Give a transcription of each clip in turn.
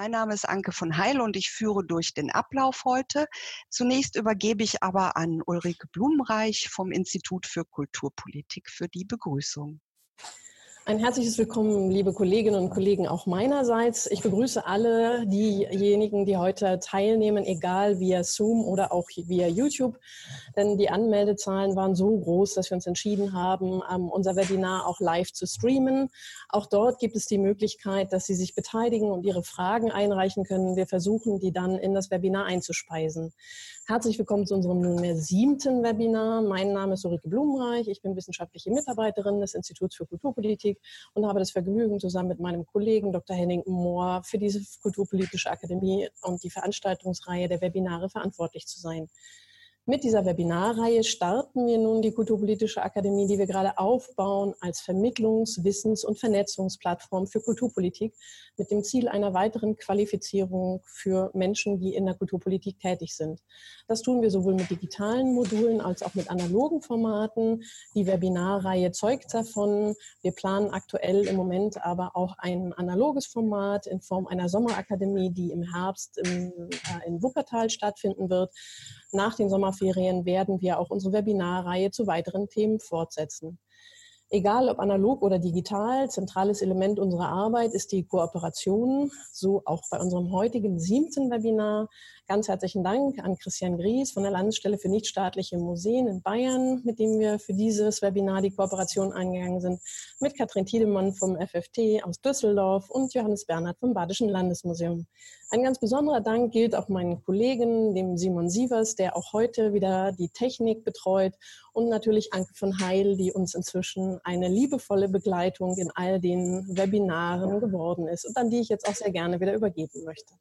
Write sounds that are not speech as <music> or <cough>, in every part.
Mein Name ist Anke von Heil und ich führe durch den Ablauf heute. Zunächst übergebe ich aber an Ulrike Blumenreich vom Institut für Kulturpolitik für die Begrüßung. Ein herzliches Willkommen, liebe Kolleginnen und Kollegen, auch meinerseits. Ich begrüße alle diejenigen, die heute teilnehmen, egal via Zoom oder auch via YouTube. Denn die Anmeldezahlen waren so groß, dass wir uns entschieden haben, ähm, unser Webinar auch live zu streamen. Auch dort gibt es die Möglichkeit, dass Sie sich beteiligen und Ihre Fragen einreichen können. Wir versuchen, die dann in das Webinar einzuspeisen. Herzlich willkommen zu unserem nunmehr siebten Webinar. Mein Name ist Ulrike Blumenreich. Ich bin wissenschaftliche Mitarbeiterin des Instituts für Kulturpolitik und habe das Vergnügen, zusammen mit meinem Kollegen Dr. Henning Mohr für diese Kulturpolitische Akademie und die Veranstaltungsreihe der Webinare verantwortlich zu sein. Mit dieser Webinarreihe starten wir nun die Kulturpolitische Akademie, die wir gerade aufbauen als Vermittlungs-, Wissens- und Vernetzungsplattform für Kulturpolitik mit dem Ziel einer weiteren Qualifizierung für Menschen, die in der Kulturpolitik tätig sind. Das tun wir sowohl mit digitalen Modulen als auch mit analogen Formaten. Die Webinarreihe zeugt davon. Wir planen aktuell im Moment aber auch ein analoges Format in Form einer Sommerakademie, die im Herbst im, äh, in Wuppertal stattfinden wird. Nach den Sommerferien werden wir auch unsere Webinarreihe zu weiteren Themen fortsetzen. Egal ob analog oder digital, zentrales Element unserer Arbeit ist die Kooperation, so auch bei unserem heutigen siebten Webinar. Ganz herzlichen Dank an Christian Gries von der Landesstelle für nichtstaatliche Museen in Bayern, mit dem wir für dieses Webinar die Kooperation eingegangen sind, mit Katrin Tiedemann vom FFT aus Düsseldorf und Johannes Bernhard vom Badischen Landesmuseum. Ein ganz besonderer Dank gilt auch meinen Kollegen, dem Simon Sievers, der auch heute wieder die Technik betreut und natürlich Anke von Heil, die uns inzwischen eine liebevolle Begleitung in all den Webinaren geworden ist und an die ich jetzt auch sehr gerne wieder übergeben möchte.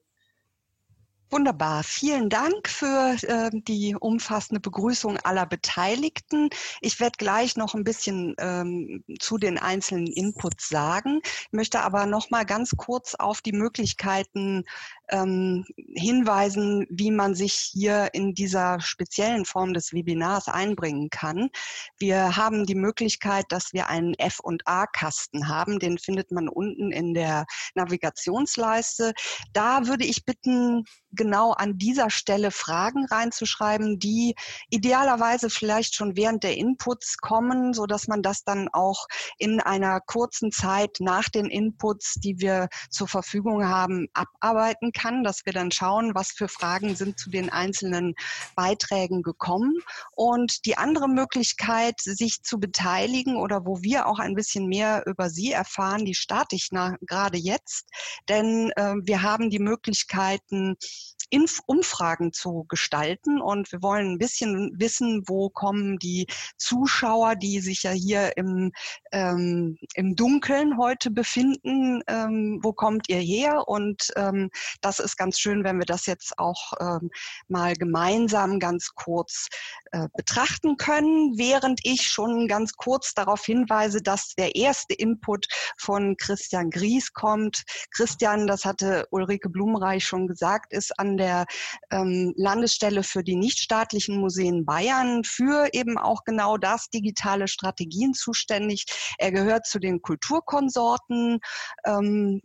Wunderbar. Vielen Dank für äh, die umfassende Begrüßung aller Beteiligten. Ich werde gleich noch ein bisschen ähm, zu den einzelnen Inputs sagen, ich möchte aber noch mal ganz kurz auf die Möglichkeiten ähm, hinweisen, wie man sich hier in dieser speziellen Form des Webinars einbringen kann. Wir haben die Möglichkeit, dass wir einen F&A-Kasten haben. Den findet man unten in der Navigationsleiste. Da würde ich bitten, genau an dieser Stelle Fragen reinzuschreiben, die idealerweise vielleicht schon während der Inputs kommen, so dass man das dann auch in einer kurzen Zeit nach den Inputs, die wir zur Verfügung haben, abarbeiten kann, dass wir dann schauen, was für Fragen sind zu den einzelnen Beiträgen gekommen. Und die andere Möglichkeit, sich zu beteiligen oder wo wir auch ein bisschen mehr über Sie erfahren, die starte ich gerade jetzt, denn äh, wir haben die Möglichkeiten, Inf Umfragen zu gestalten. Und wir wollen ein bisschen wissen, wo kommen die Zuschauer, die sich ja hier im, ähm, im Dunkeln heute befinden, ähm, wo kommt ihr her? Und ähm, das ist ganz schön, wenn wir das jetzt auch ähm, mal gemeinsam ganz kurz äh, betrachten können, während ich schon ganz kurz darauf hinweise, dass der erste Input von Christian Gries kommt. Christian, das hatte Ulrike Blumenreich schon gesagt, ist an der ähm, Landesstelle für die nichtstaatlichen Museen Bayern für eben auch genau das, digitale Strategien zuständig. Er gehört zu den Kulturkonsorten, ähm,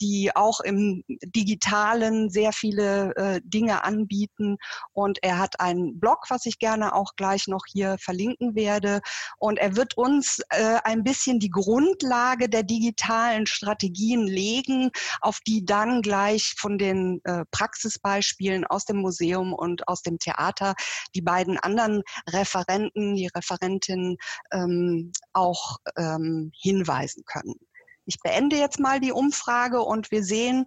die auch im digitalen sehr viele äh, Dinge anbieten. Und er hat einen Blog, was ich gerne auch gleich noch hier verlinken werde. Und er wird uns äh, ein bisschen die Grundlage der digitalen Strategien legen, auf die dann gleich von den äh, Praxisbeispielen aus dem Museum und aus dem Theater die beiden anderen Referenten, die Referentin ähm, auch ähm, hinweisen können. Ich beende jetzt mal die Umfrage und wir sehen,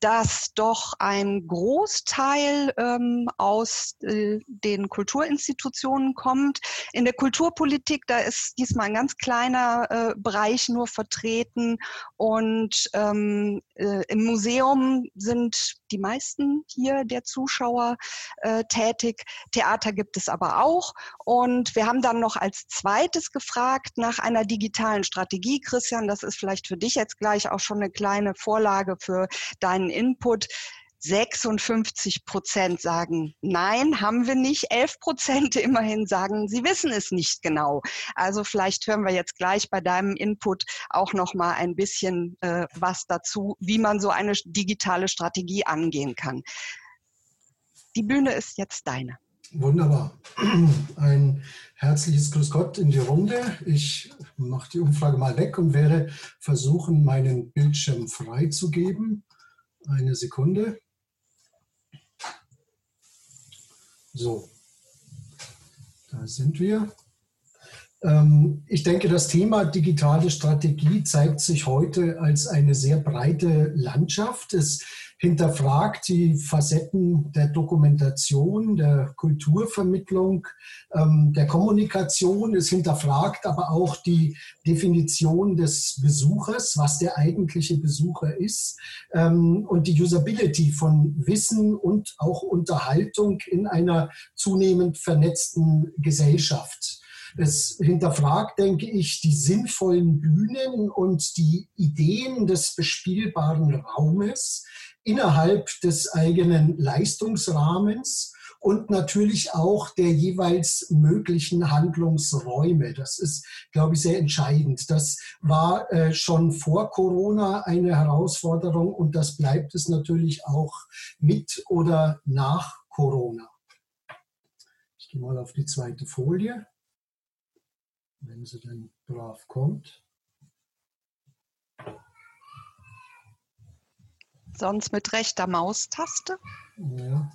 dass doch ein Großteil ähm, aus äh, den Kulturinstitutionen kommt. In der Kulturpolitik, da ist diesmal ein ganz kleiner äh, Bereich nur vertreten und ähm, äh, im Museum sind die meisten hier der Zuschauer äh, tätig. Theater gibt es aber auch. Und wir haben dann noch als zweites gefragt nach einer digitalen Strategie. Christian, das ist vielleicht für dich jetzt gleich auch schon eine kleine Vorlage für deinen Input 56 Prozent sagen, nein, haben wir nicht. 11 Prozent immerhin sagen, sie wissen es nicht genau. Also vielleicht hören wir jetzt gleich bei deinem Input auch noch mal ein bisschen äh, was dazu, wie man so eine digitale Strategie angehen kann. Die Bühne ist jetzt deine. Wunderbar. <clears throat> Ein herzliches Grüß Gott in die Runde. Ich mache die Umfrage mal weg und werde versuchen, meinen Bildschirm freizugeben. Eine Sekunde. So, da sind wir. Ähm, ich denke, das Thema digitale Strategie zeigt sich heute als eine sehr breite Landschaft. Es hinterfragt die Facetten der Dokumentation, der Kulturvermittlung, ähm, der Kommunikation. Es hinterfragt aber auch die Definition des Besuchers, was der eigentliche Besucher ist ähm, und die Usability von Wissen und auch Unterhaltung in einer zunehmend vernetzten Gesellschaft. Es hinterfragt, denke ich, die sinnvollen Bühnen und die Ideen des bespielbaren Raumes innerhalb des eigenen Leistungsrahmens und natürlich auch der jeweils möglichen Handlungsräume. Das ist, glaube ich, sehr entscheidend. Das war äh, schon vor Corona eine Herausforderung und das bleibt es natürlich auch mit oder nach Corona. Ich gehe mal auf die zweite Folie wenn sie denn brav kommt. Sonst mit rechter Maustaste? Ja,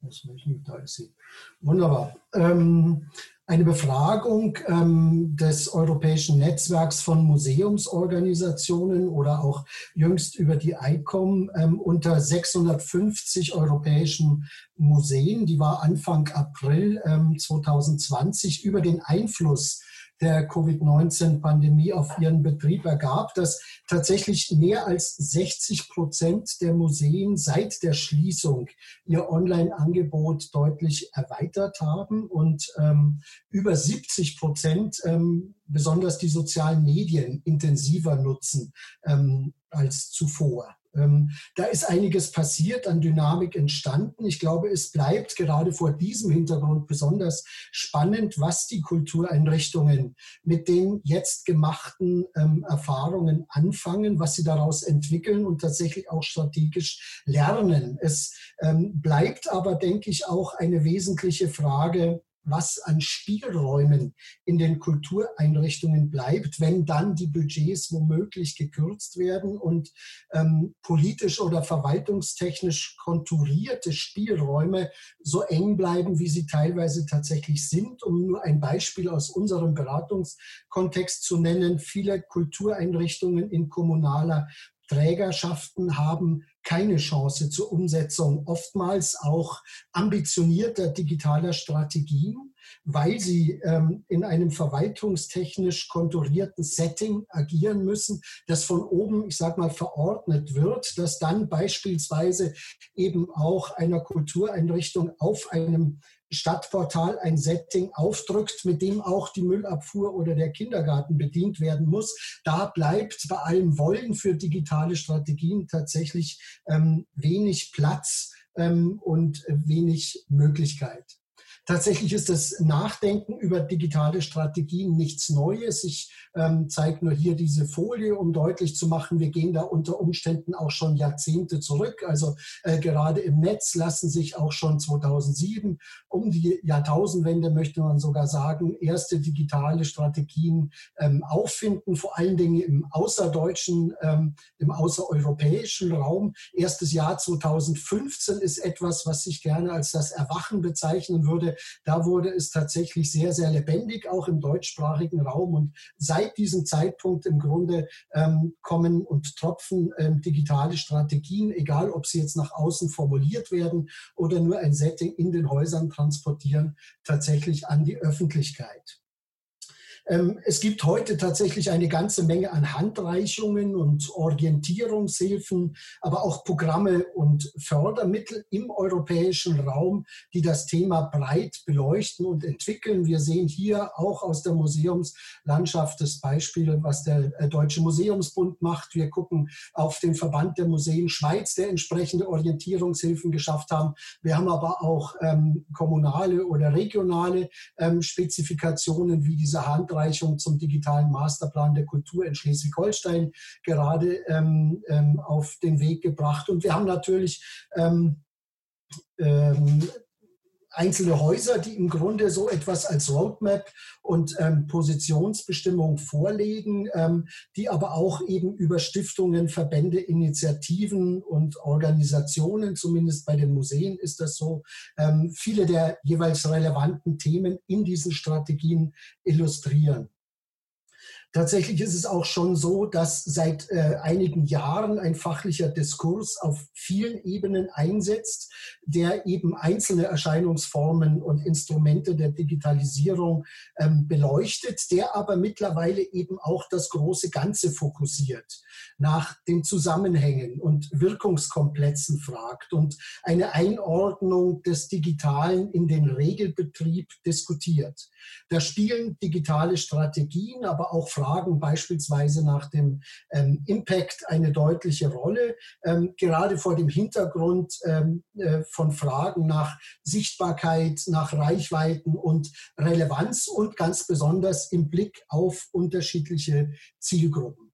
das nicht, da ist sie. Wunderbar. Ähm, eine Befragung ähm, des Europäischen Netzwerks von Museumsorganisationen oder auch jüngst über die ICOM ähm, unter 650 europäischen Museen, die war Anfang April ähm, 2020, über den Einfluss der Covid-19-Pandemie auf ihren Betrieb ergab, dass tatsächlich mehr als 60 Prozent der Museen seit der Schließung ihr Online-Angebot deutlich erweitert haben und ähm, über 70 Prozent ähm, besonders die sozialen Medien intensiver nutzen ähm, als zuvor. Ähm, da ist einiges passiert, an Dynamik entstanden. Ich glaube, es bleibt gerade vor diesem Hintergrund besonders spannend, was die Kultureinrichtungen mit den jetzt gemachten ähm, Erfahrungen anfangen, was sie daraus entwickeln und tatsächlich auch strategisch lernen. Es ähm, bleibt aber, denke ich, auch eine wesentliche Frage, was an Spielräumen in den Kultureinrichtungen bleibt, wenn dann die Budgets womöglich gekürzt werden und ähm, politisch oder verwaltungstechnisch konturierte Spielräume so eng bleiben, wie sie teilweise tatsächlich sind. Um nur ein Beispiel aus unserem Beratungskontext zu nennen, viele Kultureinrichtungen in kommunaler Trägerschaften haben keine Chance zur Umsetzung oftmals auch ambitionierter digitaler Strategien, weil sie ähm, in einem verwaltungstechnisch konturierten Setting agieren müssen, das von oben, ich sage mal, verordnet wird, das dann beispielsweise eben auch einer Kultureinrichtung auf einem Stadtportal ein Setting aufdrückt, mit dem auch die Müllabfuhr oder der Kindergarten bedient werden muss. Da bleibt bei allem Wollen für digitale Strategien tatsächlich ähm, wenig Platz ähm, und wenig Möglichkeit. Tatsächlich ist das Nachdenken über digitale Strategien nichts Neues. Ich ähm, zeige nur hier diese Folie, um deutlich zu machen, wir gehen da unter Umständen auch schon Jahrzehnte zurück. Also äh, gerade im Netz lassen sich auch schon 2007 um die Jahrtausendwende, möchte man sogar sagen, erste digitale Strategien ähm, auffinden, vor allen Dingen im außerdeutschen, ähm, im außereuropäischen Raum. Erstes Jahr 2015 ist etwas, was ich gerne als das Erwachen bezeichnen würde da wurde es tatsächlich sehr, sehr lebendig, auch im deutschsprachigen Raum. Und seit diesem Zeitpunkt im Grunde ähm, kommen und tropfen ähm, digitale Strategien, egal ob sie jetzt nach außen formuliert werden oder nur ein Setting in den Häusern transportieren, tatsächlich an die Öffentlichkeit. Ähm, es gibt heute tatsächlich eine ganze Menge an Handreichungen und Orientierungshilfen, aber auch Programme und Fördermittel im europäischen Raum, die das Thema breit beleuchten und entwickeln. Wir sehen hier auch aus der Museumslandschaft das Beispiel, was der äh, Deutsche Museumsbund macht. Wir gucken auf den Verband der Museen Schweiz, der entsprechende Orientierungshilfen geschafft haben. Wir haben aber auch ähm, kommunale oder regionale ähm, Spezifikationen wie diese Handreichung zum digitalen Masterplan der Kultur in Schleswig-Holstein gerade ähm, ähm auf den Weg gebracht. Und wir haben natürlich ähm, ähm, einzelne Häuser, die im Grunde so etwas als Roadmap und ähm, Positionsbestimmung vorlegen, ähm, die aber auch eben über Stiftungen, Verbände, Initiativen und Organisationen, zumindest bei den Museen ist das so, ähm, viele der jeweils relevanten Themen in diesen Strategien illustrieren. Tatsächlich ist es auch schon so, dass seit äh, einigen Jahren ein fachlicher Diskurs auf vielen Ebenen einsetzt, der eben einzelne Erscheinungsformen und Instrumente der Digitalisierung ähm, beleuchtet, der aber mittlerweile eben auch das große Ganze fokussiert, nach den Zusammenhängen und Wirkungskomplexen fragt und eine Einordnung des Digitalen in den Regelbetrieb diskutiert. Da spielen digitale Strategien, aber auch Fragen beispielsweise nach dem ähm, Impact eine deutliche Rolle, ähm, gerade vor dem Hintergrund ähm, äh, von Fragen nach Sichtbarkeit, nach Reichweiten und Relevanz und ganz besonders im Blick auf unterschiedliche Zielgruppen.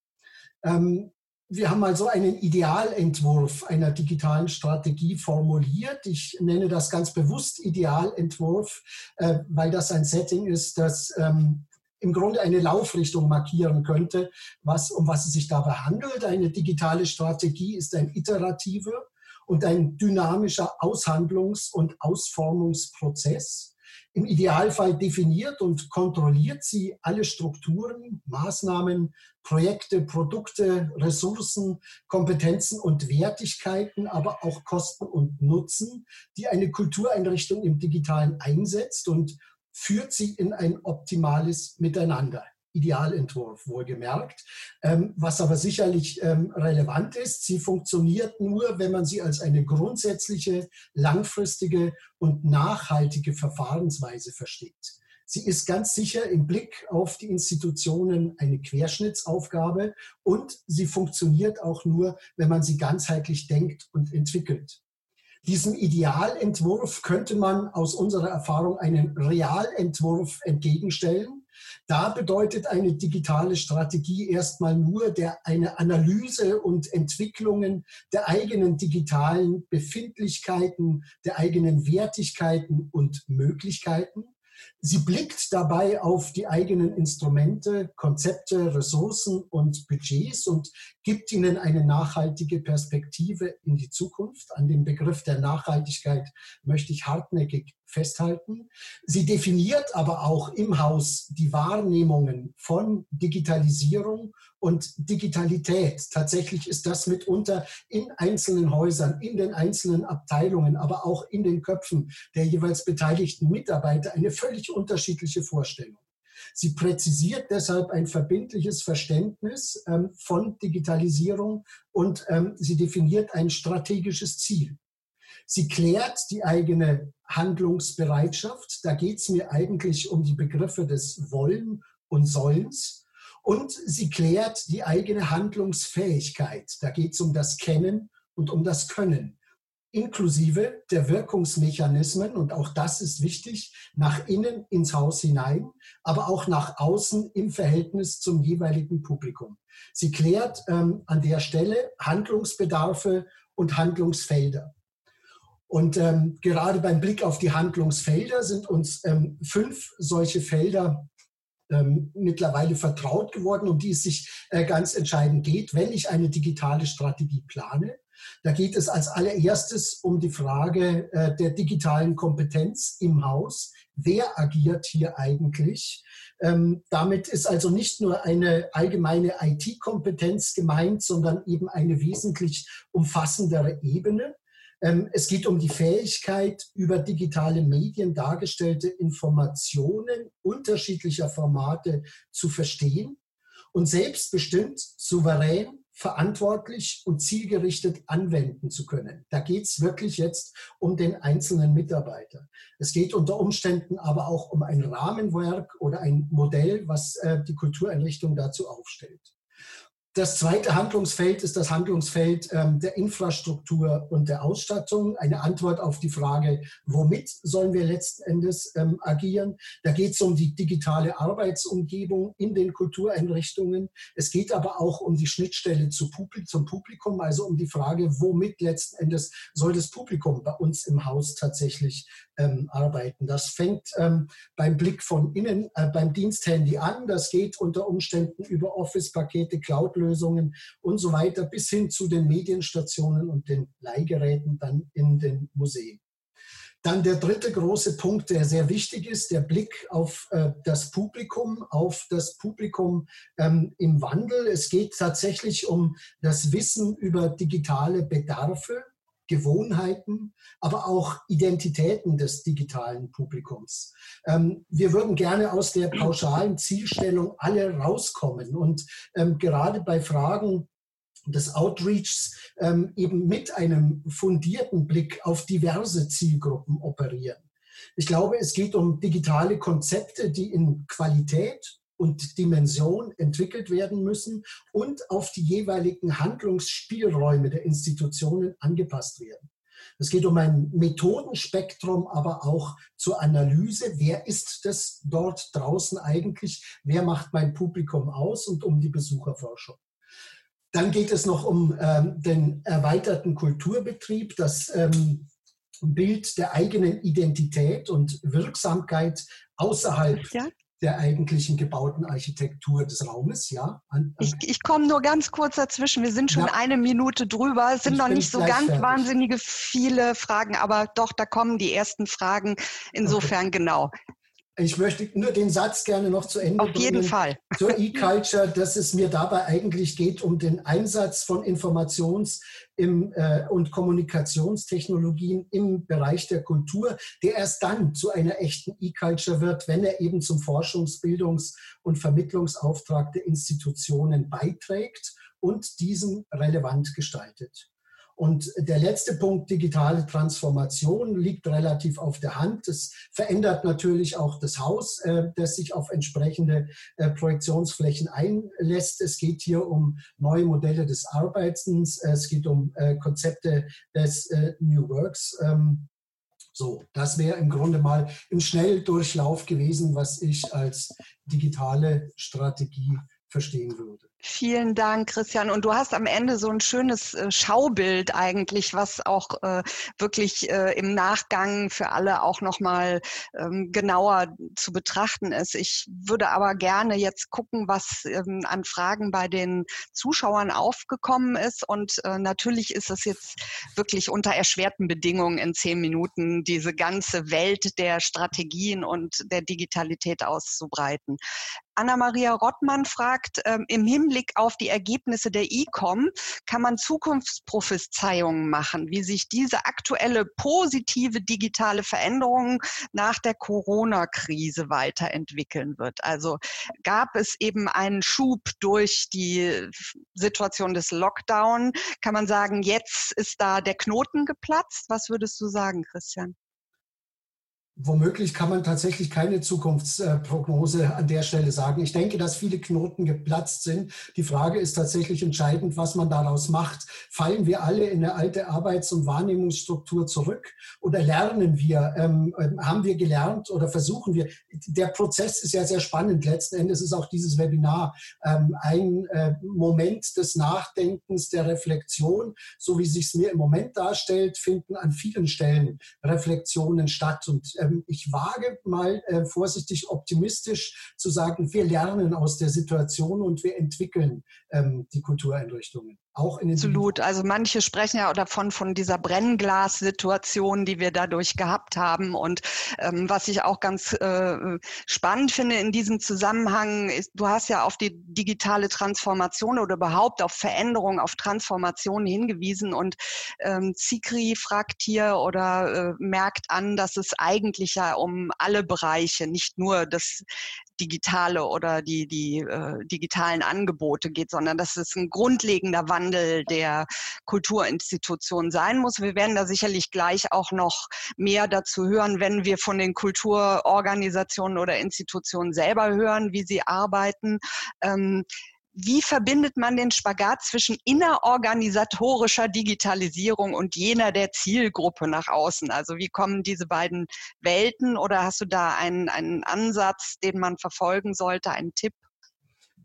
Ähm, wir haben also einen Idealentwurf einer digitalen Strategie formuliert. Ich nenne das ganz bewusst Idealentwurf, äh, weil das ein Setting ist, das ähm, im Grunde eine Laufrichtung markieren könnte, was, um was es sich dabei handelt. Eine digitale Strategie ist ein iterativer und ein dynamischer Aushandlungs- und Ausformungsprozess. Im Idealfall definiert und kontrolliert sie alle Strukturen, Maßnahmen, Projekte, Produkte, Ressourcen, Kompetenzen und Wertigkeiten, aber auch Kosten und Nutzen, die eine Kultureinrichtung im Digitalen einsetzt und führt sie in ein optimales Miteinander. Idealentwurf wohlgemerkt. Ähm, was aber sicherlich ähm, relevant ist, sie funktioniert nur, wenn man sie als eine grundsätzliche, langfristige und nachhaltige Verfahrensweise versteht. Sie ist ganz sicher im Blick auf die Institutionen eine Querschnittsaufgabe und sie funktioniert auch nur, wenn man sie ganzheitlich denkt und entwickelt. Diesem Idealentwurf könnte man aus unserer Erfahrung einen Realentwurf entgegenstellen. Da bedeutet eine digitale Strategie erstmal nur der, eine Analyse und Entwicklungen der eigenen digitalen Befindlichkeiten, der eigenen Wertigkeiten und Möglichkeiten Sie blickt dabei auf die eigenen Instrumente, Konzepte, Ressourcen und Budgets und gibt ihnen eine nachhaltige Perspektive in die Zukunft. An dem Begriff der Nachhaltigkeit möchte ich hartnäckig festhalten. Sie definiert aber auch im Haus die Wahrnehmungen von Digitalisierung und Digitalität. Tatsächlich ist das mitunter in einzelnen Häusern, in den einzelnen Abteilungen, aber auch in den Köpfen der jeweils beteiligten Mitarbeiter eine völlig unterschiedliche Vorstellung. Sie präzisiert deshalb ein verbindliches Verständnis ähm, von Digitalisierung und ähm, sie definiert ein strategisches Ziel. Sie klärt die eigene Handlungsbereitschaft. Da geht es mir eigentlich um die Begriffe des Wollen und Sollens. Und sie klärt die eigene Handlungsfähigkeit. Da geht es um das Kennen und um das Können inklusive der Wirkungsmechanismen, und auch das ist wichtig, nach innen ins Haus hinein, aber auch nach außen im Verhältnis zum jeweiligen Publikum. Sie klärt ähm, an der Stelle Handlungsbedarfe und Handlungsfelder. Und ähm, gerade beim Blick auf die Handlungsfelder sind uns ähm, fünf solche Felder ähm, mittlerweile vertraut geworden, um die es sich äh, ganz entscheidend geht, wenn ich eine digitale Strategie plane. Da geht es als allererstes um die Frage äh, der digitalen Kompetenz im Haus. Wer agiert hier eigentlich? Ähm, damit ist also nicht nur eine allgemeine IT-Kompetenz gemeint, sondern eben eine wesentlich umfassendere Ebene. Ähm, es geht um die Fähigkeit, über digitale Medien dargestellte Informationen unterschiedlicher Formate zu verstehen und selbstbestimmt, souverän verantwortlich und zielgerichtet anwenden zu können. Da geht es wirklich jetzt um den einzelnen Mitarbeiter. Es geht unter Umständen aber auch um ein Rahmenwerk oder ein Modell, was äh, die Kultureinrichtung dazu aufstellt. Das zweite Handlungsfeld ist das Handlungsfeld ähm, der Infrastruktur und der Ausstattung. Eine Antwort auf die Frage, womit sollen wir letzten Endes ähm, agieren? Da geht es um die digitale Arbeitsumgebung in den Kultureinrichtungen. Es geht aber auch um die Schnittstelle zu Publik zum Publikum, also um die Frage, womit letzten Endes soll das Publikum bei uns im Haus tatsächlich ähm, arbeiten. Das fängt ähm, beim Blick von innen, äh, beim Diensthandy an. Das geht unter Umständen über Office-Pakete, Cloud-Lösungen und so weiter bis hin zu den Medienstationen und den Leihgeräten dann in den Museen. Dann der dritte große Punkt, der sehr wichtig ist, der Blick auf äh, das Publikum, auf das Publikum ähm, im Wandel. Es geht tatsächlich um das Wissen über digitale Bedarfe, Gewohnheiten, aber auch Identitäten des digitalen Publikums. Ähm, wir würden gerne aus der pauschalen Zielstellung alle rauskommen und ähm, gerade bei Fragen des Outreachs ähm, eben mit einem fundierten Blick auf diverse Zielgruppen operieren. Ich glaube, es geht um digitale Konzepte, die in Qualität und Dimension entwickelt werden müssen und auf die jeweiligen Handlungsspielräume der Institutionen angepasst werden. Es geht um ein Methodenspektrum, aber auch zur Analyse, wer ist das dort draußen eigentlich, wer macht mein Publikum aus und um die Besucherforschung. Dann geht es noch um ähm, den erweiterten Kulturbetrieb, das ähm, Bild der eigenen Identität und Wirksamkeit außerhalb ja der eigentlichen gebauten Architektur des Raumes. Ja, an, an ich, ich komme nur ganz kurz dazwischen. Wir sind schon ja. eine Minute drüber. Es sind noch nicht so ganz fertig. wahnsinnige viele Fragen, aber doch, da kommen die ersten Fragen. Insofern okay. genau. Ich möchte nur den Satz gerne noch zu Ende Auf bringen. Auf jeden Fall. Zur E-Culture, dass es mir dabei eigentlich geht um den Einsatz von Informations- äh, und Kommunikationstechnologien im Bereich der Kultur, der erst dann zu einer echten E-Culture wird, wenn er eben zum Forschungs-, Bildungs- und Vermittlungsauftrag der Institutionen beiträgt und diesen relevant gestaltet. Und der letzte Punkt, digitale Transformation, liegt relativ auf der Hand. Es verändert natürlich auch das Haus, äh, das sich auf entsprechende äh, Projektionsflächen einlässt. Es geht hier um neue Modelle des Arbeitens. Es geht um äh, Konzepte des New Works. Ähm, so, das wäre im Grunde mal im Schnelldurchlauf gewesen, was ich als digitale Strategie verstehen würde. Vielen Dank, Christian. Und du hast am Ende so ein schönes äh, Schaubild eigentlich, was auch äh, wirklich äh, im Nachgang für alle auch nochmal ähm, genauer zu betrachten ist. Ich würde aber gerne jetzt gucken, was ähm, an Fragen bei den Zuschauern aufgekommen ist. Und natürlich ist es jetzt wirklich unter erschwerten Bedingungen in zehn Minuten diese ganze Welt der Strategien und der Digitalität auszubreiten. Anna-Maria Rottmann fragt, ähm, im Hinblick auf die Ergebnisse der ICOM kann man Zukunftsprophezeiungen machen, wie sich diese aktuelle positive digitale Veränderung nach der Corona-Krise weiterentwickeln wird. Also gab es eben einen Schub durch die Situation des Lockdown. Kann man sagen, jetzt ist da der Knoten geplatzt? Was würdest du sagen, Christian? Womöglich kann man tatsächlich keine Zukunftsprognose an der Stelle sagen. Ich denke, dass viele Knoten geplatzt sind. Die Frage ist tatsächlich entscheidend, was man daraus macht. Fallen wir alle in eine alte Arbeits- und Wahrnehmungsstruktur zurück oder lernen wir, ähm, ähm, haben wir gelernt oder versuchen wir? Der Prozess ist ja sehr spannend. Letzten Endes ist auch dieses Webinar ähm, ein äh, Moment des Nachdenkens, der Reflexion. So wie sich es mir im Moment darstellt, finden an vielen Stellen Reflexionen statt und ähm, ich wage mal äh, vorsichtig optimistisch zu sagen, wir lernen aus der Situation und wir entwickeln ähm, die Kultureinrichtungen. Auch in den Absolut. Also manche sprechen ja davon von dieser Brennglas-Situation, die wir dadurch gehabt haben. Und ähm, was ich auch ganz äh, spannend finde in diesem Zusammenhang ist, du hast ja auf die digitale Transformation oder überhaupt auf Veränderung, auf Transformation hingewiesen. Und ähm, Zikri fragt hier oder äh, merkt an, dass es eigentlich ja um alle Bereiche, nicht nur das Digitale oder die, die äh, digitalen Angebote geht, sondern dass es ein grundlegender Wandel der Kulturinstitutionen sein muss. Wir werden da sicherlich gleich auch noch mehr dazu hören, wenn wir von den Kulturorganisationen oder Institutionen selber hören, wie sie arbeiten. Ähm, wie verbindet man den Spagat zwischen innerorganisatorischer Digitalisierung und jener der Zielgruppe nach außen? Also wie kommen diese beiden Welten oder hast du da einen, einen Ansatz, den man verfolgen sollte, einen Tipp?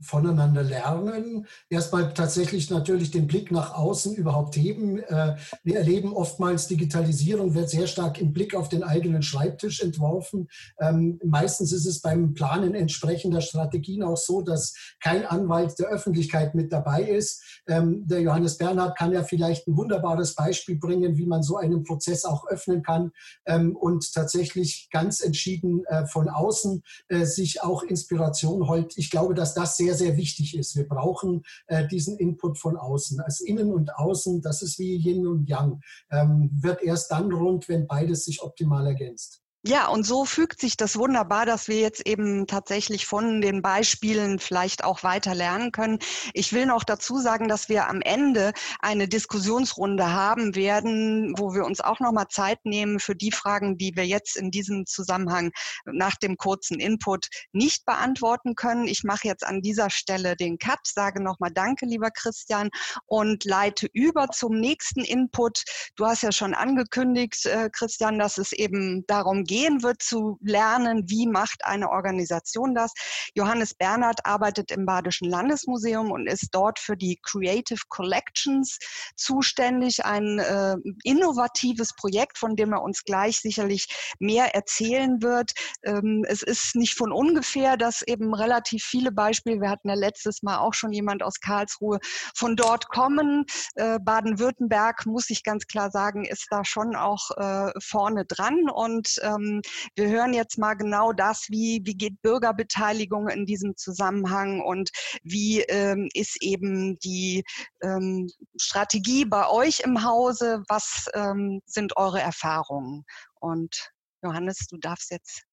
Voneinander lernen. Erstmal tatsächlich natürlich den Blick nach außen überhaupt heben. Äh, wir erleben oftmals, Digitalisierung wird sehr stark im Blick auf den eigenen Schreibtisch entworfen. Ähm, meistens ist es beim Planen entsprechender Strategien auch so, dass kein Anwalt der Öffentlichkeit mit dabei ist. Ähm, der Johannes Bernhard kann ja vielleicht ein wunderbares Beispiel bringen, wie man so einen Prozess auch öffnen kann ähm, und tatsächlich ganz entschieden äh, von außen äh, sich auch Inspiration holt. Ich glaube, dass das sehr sehr, sehr wichtig ist. Wir brauchen äh, diesen Input von außen. Als Innen und Außen, das ist wie Yin und Yang, ähm, wird erst dann rund, wenn beides sich optimal ergänzt. Ja, und so fügt sich das wunderbar, dass wir jetzt eben tatsächlich von den Beispielen vielleicht auch weiter lernen können. Ich will noch dazu sagen, dass wir am Ende eine Diskussionsrunde haben werden, wo wir uns auch nochmal Zeit nehmen für die Fragen, die wir jetzt in diesem Zusammenhang nach dem kurzen Input nicht beantworten können. Ich mache jetzt an dieser Stelle den Cut, sage nochmal Danke, lieber Christian, und leite über zum nächsten Input. Du hast ja schon angekündigt, äh, Christian, dass es eben darum gehen wird, zu lernen, wie macht eine Organisation das. Johannes Bernhard arbeitet im Badischen Landesmuseum und ist dort für die Creative Collections zuständig. Ein äh, innovatives Projekt, von dem er uns gleich sicherlich mehr erzählen wird. Ähm, es ist nicht von ungefähr, dass eben relativ viele Beispiele, wir hatten ja letztes Mal auch schon jemand aus Karlsruhe, von dort kommen. Äh, Baden-Württemberg, muss ich ganz klar sagen, ist da schon auch äh, vorne dran und äh, ähm, wir hören jetzt mal genau das, wie, wie geht Bürgerbeteiligung in diesem Zusammenhang und wie ähm, ist eben die ähm, Strategie bei euch im Hause, was ähm, sind eure Erfahrungen? Und Johannes, du darfst jetzt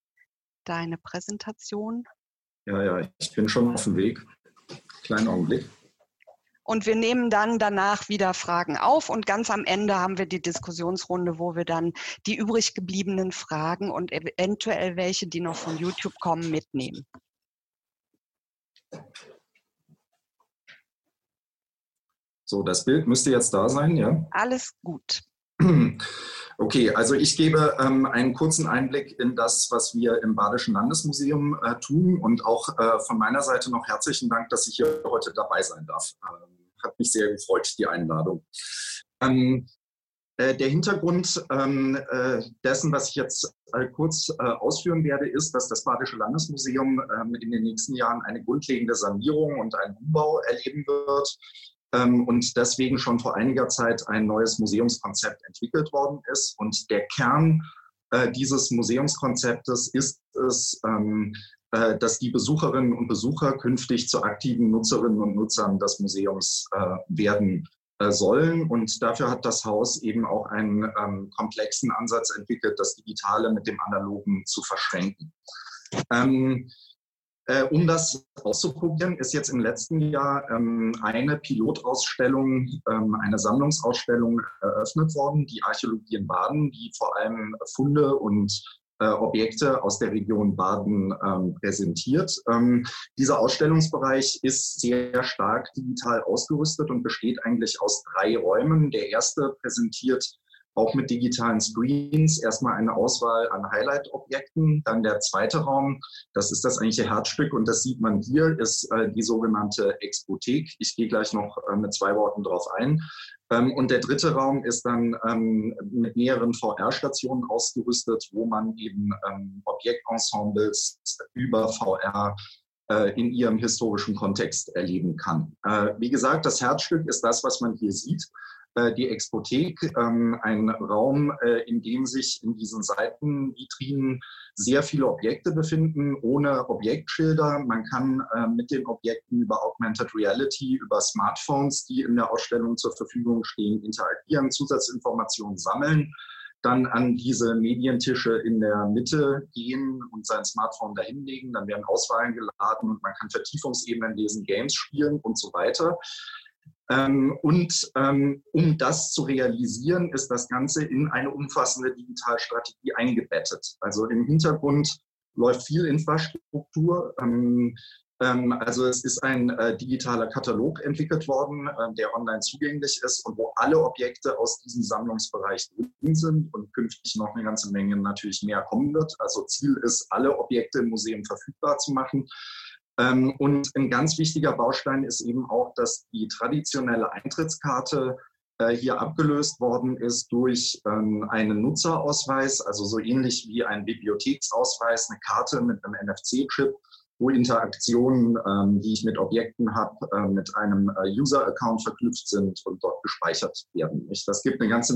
deine Präsentation. Ja, ja, ich bin schon auf dem Weg. Kleinen Augenblick. Und wir nehmen dann danach wieder Fragen auf und ganz am Ende haben wir die Diskussionsrunde, wo wir dann die übrig gebliebenen Fragen und eventuell welche, die noch von YouTube kommen, mitnehmen. So, das Bild müsste jetzt da sein, ja? Alles gut. Okay, also ich gebe ähm, einen kurzen Einblick in das, was wir im Badischen Landesmuseum äh, tun und auch äh, von meiner Seite noch herzlichen Dank, dass ich hier heute dabei sein darf. Ähm, hat mich sehr gefreut, die Einladung. Ähm, äh, der Hintergrund ähm, äh, dessen, was ich jetzt äh, kurz äh, ausführen werde, ist, dass das Badische Landesmuseum ähm, in den nächsten Jahren eine grundlegende Sanierung und einen Umbau erleben wird und deswegen schon vor einiger Zeit ein neues Museumskonzept entwickelt worden ist. Und der Kern äh, dieses Museumskonzeptes ist es, ähm, äh, dass die Besucherinnen und Besucher künftig zu aktiven Nutzerinnen und Nutzern des Museums äh, werden sollen. Und dafür hat das Haus eben auch einen ähm, komplexen Ansatz entwickelt, das Digitale mit dem Analogen zu verschränken. Äh, um das auszuprobieren, ist jetzt im letzten Jahr ähm, eine Pilotausstellung, ähm, eine Sammlungsausstellung eröffnet worden, die Archäologie in Baden, die vor allem Funde und äh, Objekte aus der Region Baden ähm, präsentiert. Ähm, dieser Ausstellungsbereich ist sehr stark digital ausgerüstet und besteht eigentlich aus drei Räumen. Der erste präsentiert auch mit digitalen Screens erstmal eine Auswahl an Highlight-Objekten. Dann der zweite Raum, das ist das eigentliche Herzstück und das sieht man hier, ist äh, die sogenannte Expothek. Ich gehe gleich noch äh, mit zwei Worten drauf ein. Ähm, und der dritte Raum ist dann ähm, mit mehreren VR-Stationen ausgerüstet, wo man eben ähm, Objektensembles über VR äh, in ihrem historischen Kontext erleben kann. Wie gesagt, das Herzstück ist das, was man hier sieht. Äh, die Expothek, ähm, ein Raum, in dem sich in diesen Seitenvitrinen sehr viele Objekte befinden, ohne Objektschilder. Man kann mit den Objekten über Augmented Reality, über Smartphones, die in der Ausstellung zur Verfügung stehen, interagieren, Zusatzinformationen sammeln dann an diese Medientische in der Mitte gehen und sein Smartphone dahinlegen. Dann werden Auswahlen geladen und man kann Vertiefungsebenen lesen, Games spielen und so weiter. Ähm, und ähm, um das zu realisieren, ist das Ganze in eine umfassende Digitalstrategie eingebettet. Also im Hintergrund läuft viel Infrastruktur. Ähm, also es ist ein äh, digitaler Katalog entwickelt worden, äh, der online zugänglich ist und wo alle Objekte aus diesem Sammlungsbereich drin sind und künftig noch eine ganze Menge natürlich mehr kommen wird. Also Ziel ist, alle Objekte im Museum verfügbar zu machen. Ähm, und ein ganz wichtiger Baustein ist eben auch, dass die traditionelle Eintrittskarte äh, hier abgelöst worden ist durch ähm, einen Nutzerausweis, also so ähnlich wie ein Bibliotheksausweis, eine Karte mit einem NFC-Chip, wo Interaktionen, ähm, die ich mit Objekten habe, äh, mit einem äh, User-Account verknüpft sind und dort gespeichert werden. Das gibt eine ganze,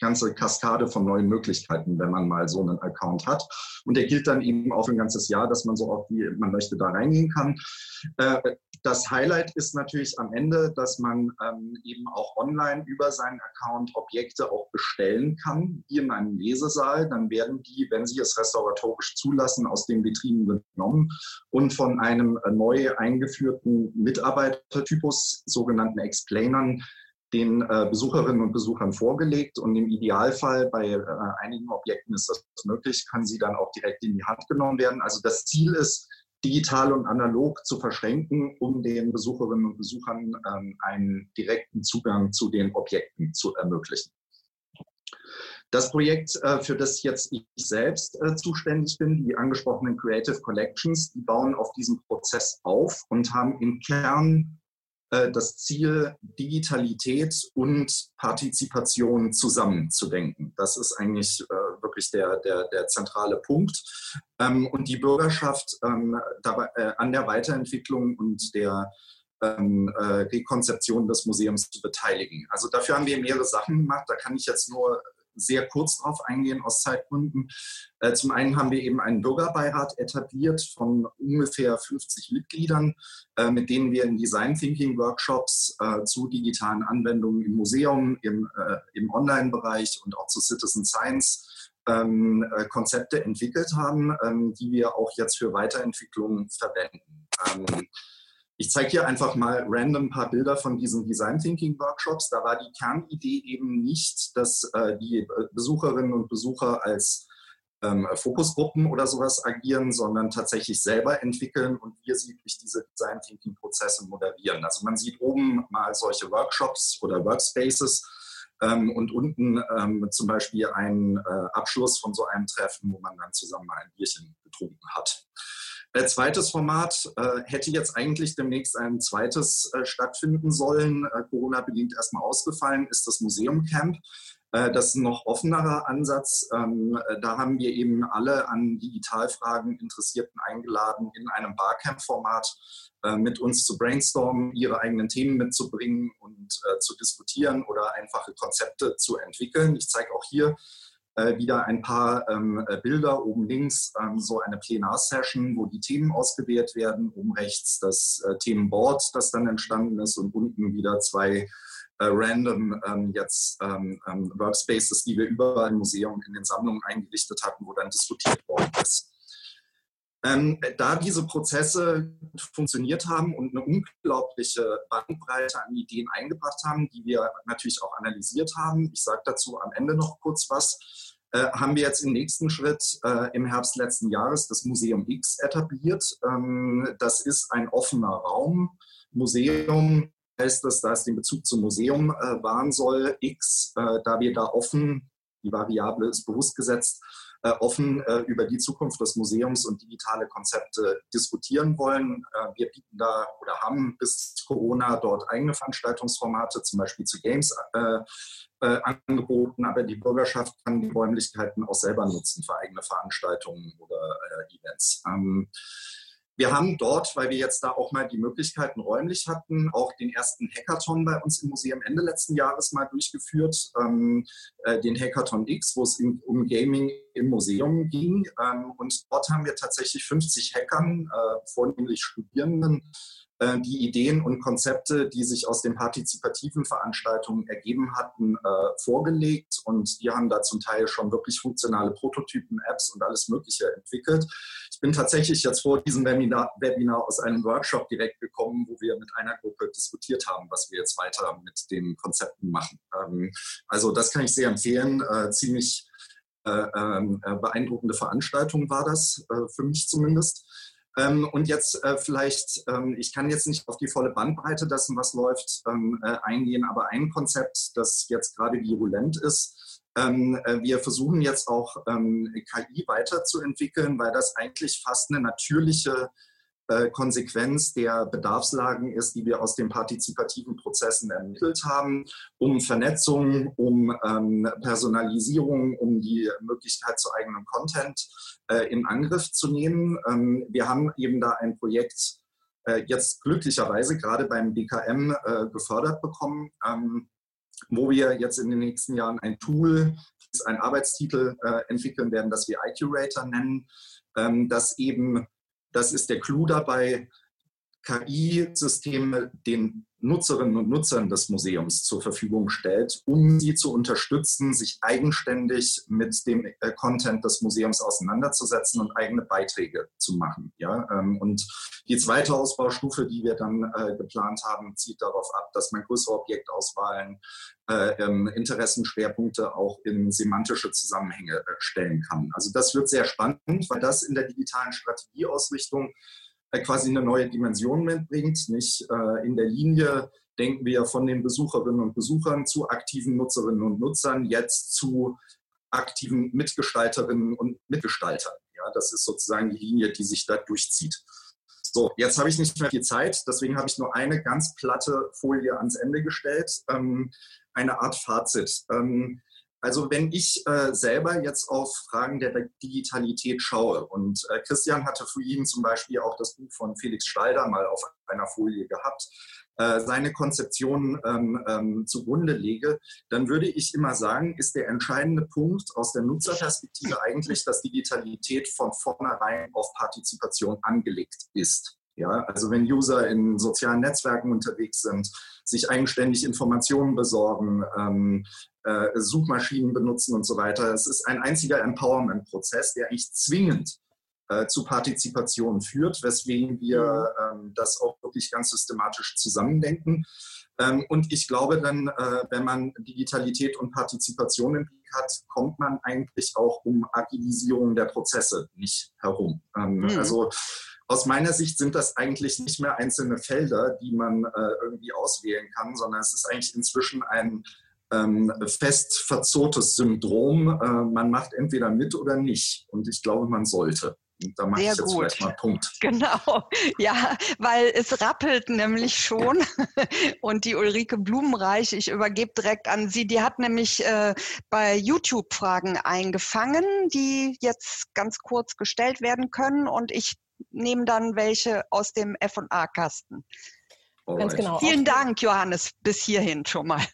ganze Kaskade von neuen Möglichkeiten, wenn man mal so einen Account hat. Und der gilt dann eben auch für ein ganzes Jahr, dass man so oft wie man möchte da reingehen kann. Äh, das Highlight ist natürlich am Ende, dass man ähm, eben auch online über seinen Account Objekte auch bestellen kann, hier in einem Lesesaal. Dann werden die, wenn sie es restauratorisch zulassen, aus den Vitrinen genommen und von einem äh, neu eingeführten Mitarbeitertypus, sogenannten Explainern, den äh, Besucherinnen und Besuchern vorgelegt. Und im Idealfall, bei äh, einigen Objekten ist das möglich, kann sie dann auch direkt in die Hand genommen werden. Also das Ziel ist, digital und analog zu verschränken, um den Besucherinnen und Besuchern ähm, einen direkten Zugang zu den Objekten zu ermöglichen. Das Projekt, äh, für das jetzt ich selbst äh, zuständig bin, die angesprochenen Creative Collections, die bauen auf diesem Prozess auf und haben im Kern das Ziel, Digitalität und Partizipation zusammenzudenken. Das ist eigentlich äh, wirklich der, der, der zentrale Punkt. Ähm, und die Bürgerschaft ähm, dabei, äh, an der Weiterentwicklung und der ähm, Rekonzeption des Museums zu beteiligen. Also dafür haben wir mehrere Sachen gemacht. Da kann ich jetzt nur sehr kurz drauf eingehen aus Zeitgründen. Äh, zum einen haben wir eben einen Bürgerbeirat etabliert von ungefähr 50 Mitgliedern, äh, mit denen wir in Design Thinking Workshops äh, zu digitalen Anwendungen im Museum, im, im Online-Bereich und auch zu Citizen Science ähm, Konzepte entwickelt haben, ähm, die wir auch jetzt für Weiterentwicklung verwenden. Ähm, ich zeige hier einfach mal random ein paar Bilder von diesen Design Thinking Workshops. Da war die Kernidee eben nicht, dass äh, die Besucherinnen und Besucher als ähm, Fokusgruppen oder sowas agieren, sondern tatsächlich selber entwickeln und wir sie durch diese Design Thinking Prozesse moderieren. Also man sieht oben mal solche Workshops oder Workspaces ähm, und unten ähm, zum Beispiel einen äh, Abschluss von so einem Treffen, wo man dann zusammen mal ein Bierchen getrunken hat. Äh, zweites Format äh, hätte jetzt eigentlich demnächst ein zweites äh, stattfinden sollen. Äh, Corona-bedingt erstmal ausgefallen, ist das Museum Camp. Äh, das ist ein noch offenerer Ansatz. Ähm, äh, da haben wir eben alle an Digitalfragen Interessierten eingeladen, in einem Barcamp-Format mit uns zu brainstormen, ihre eigenen Themen mitzubringen und zu diskutieren oder einfache Konzepte zu entwickeln. Ich zeige auch hier äh, wieder ein paar ähm, äh, Bilder. Oben links ähm, so eine Plenarsession, wo die Themen ausgewählt werden. Oben rechts das äh, Themenboard, das dann entstanden ist. Und unten wieder zwei äh, random ähm, jetzt ähm, ähm, Workspaces, die wir überall im Museum in den Sammlungen eingerichtet hatten, wo dann diskutiert worden ist. Ähm, da diese Prozesse funktioniert haben und eine unglaubliche Bandbreite an Ideen eingebracht haben, die wir natürlich auch analysiert haben, ich sage dazu am Ende noch kurz was, äh, haben wir jetzt im nächsten Schritt äh, im Herbst letzten Jahres das Museum X etabliert. Ähm, das ist ein offener Raum. Museum heißt das, da es den Bezug zum Museum äh, wahren soll. X, äh, da wir da offen, die Variable ist bewusst gesetzt, offen äh, über die Zukunft des Museums und digitale Konzepte diskutieren wollen. Äh, wir bieten da oder haben bis Corona dort eigene Veranstaltungsformate, zum Beispiel zu Games angeboten, aber die Bürgerschaft kann die Räumlichkeiten auch selber nutzen für eigene Veranstaltungen oder Events. Wir haben dort, weil wir jetzt da auch mal die Möglichkeiten räumlich hatten, auch den ersten Hackathon bei uns im Museum Ende letzten Jahres mal durchgeführt, ähm, äh, den Hackathon X, wo es in, um Gaming im Museum ging. Ähm, und dort haben wir tatsächlich 50 Hackern, äh, vornehmlich Studierenden, die Ideen und Konzepte, die sich aus den partizipativen Veranstaltungen ergeben hatten, äh, vorgelegt. Und die haben da zum Teil schon wirklich funktionale Prototypen, Apps und alles Mögliche entwickelt. Ich bin tatsächlich jetzt vor diesem Webinar, Webinar aus einem Workshop direkt gekommen, wo wir mit einer Gruppe diskutiert haben, was wir jetzt weiter mit den Konzepten machen. Ähm, also das kann ich sehr empfehlen. Äh, ziemlich ähm, beeindruckende Veranstaltung war das, für mich zumindest. Ähm, und jetzt äh, vielleicht, ähm, ich kann jetzt nicht auf die volle Bandbreite dessen, was läuft, ähm, äh, eingehen, aber ein Konzept, das jetzt gerade virulent ist, äh, wir versuchen jetzt auch KI weiterzuentwickeln, weil das eigentlich fast eine natürliche Konsequenz der Bedarfslagen ist, die wir aus den partizipativen Prozessen ermittelt haben, um Vernetzung, um ähm, Personalisierung, um die Möglichkeit zu eigenem Content äh, in Angriff zu nehmen. Ähm, wir haben eben da ein Projekt äh, jetzt glücklicherweise gerade beim BKM äh, gefördert bekommen, ähm, wo wir jetzt in den nächsten Jahren ein Tool, ein Arbeitstitel äh, entwickeln werden, das wir iCurator nennen, ähm, das eben das ist der Clou dabei, KI-Systeme den Nutzerinnen und Nutzern des Museums zur Verfügung stellt, um sie zu unterstützen, sich eigenständig mit dem äh, Content des Museums auseinanderzusetzen und eigene Beiträge zu machen. Ja? Ähm, und die zweite Ausbaustufe, die wir dann äh, geplant haben, zieht darauf ab, dass man größere Objektauswahlen, äh, ähm, Interessenschwerpunkte auch in semantische Zusammenhänge stellen kann. Also das wird sehr spannend, weil das in der digitalen Strategieausrichtung quasi eine neue Dimension mitbringt. Nicht äh, in der Linie denken wir von den Besucherinnen und Besuchern zu aktiven Nutzerinnen und Nutzern, jetzt zu aktiven Mitgestalterinnen und Mitgestaltern. Ja, das ist sozusagen die Linie, die sich da durchzieht. So, jetzt habe ich nicht mehr viel Zeit, deswegen habe ich nur eine ganz platte Folie ans Ende gestellt, ähm, eine Art Fazit. Ähm, also wenn ich äh, selber jetzt auf Fragen der Digitalität schaue und äh, Christian hatte für ihn zum Beispiel auch das Buch von Felix Stalder mal auf einer Folie gehabt, äh, seine Konzeption ähm, ähm, zugrunde lege, dann würde ich immer sagen, ist der entscheidende Punkt aus der Nutzerperspektive eigentlich, dass Digitalität von vornherein auf Partizipation angelegt ist. Ja, also wenn User in sozialen Netzwerken unterwegs sind, sich eigenständig Informationen besorgen, ähm, äh, Suchmaschinen benutzen und so weiter. Es ist ein einziger Empowerment-Prozess, der eigentlich zwingend äh, zu Partizipation führt, weswegen wir ähm, das auch wirklich ganz systematisch zusammendenken. Ähm, und ich glaube dann, äh, wenn man Digitalität und Partizipation im Blick hat, kommt man eigentlich auch um Agilisierung der Prozesse nicht herum. Ähm, mhm. Also aus meiner Sicht sind das eigentlich nicht mehr einzelne Felder, die man äh, irgendwie auswählen kann, sondern es ist eigentlich inzwischen ein ähm, fest verzurrtes Syndrom. Äh, man macht entweder mit oder nicht. Und ich glaube, man sollte. Und da mache ich jetzt gut. vielleicht mal Punkt. <laughs> Genau, ja, weil es rappelt nämlich schon. <laughs> Und die Ulrike Blumenreich, ich übergebe direkt an Sie, die hat nämlich äh, bei YouTube Fragen eingefangen, die jetzt ganz kurz gestellt werden können. Und ich nehme dann welche aus dem FA-Kasten. Ganz genau. Vielen Dank, Johannes, bis hierhin schon mal.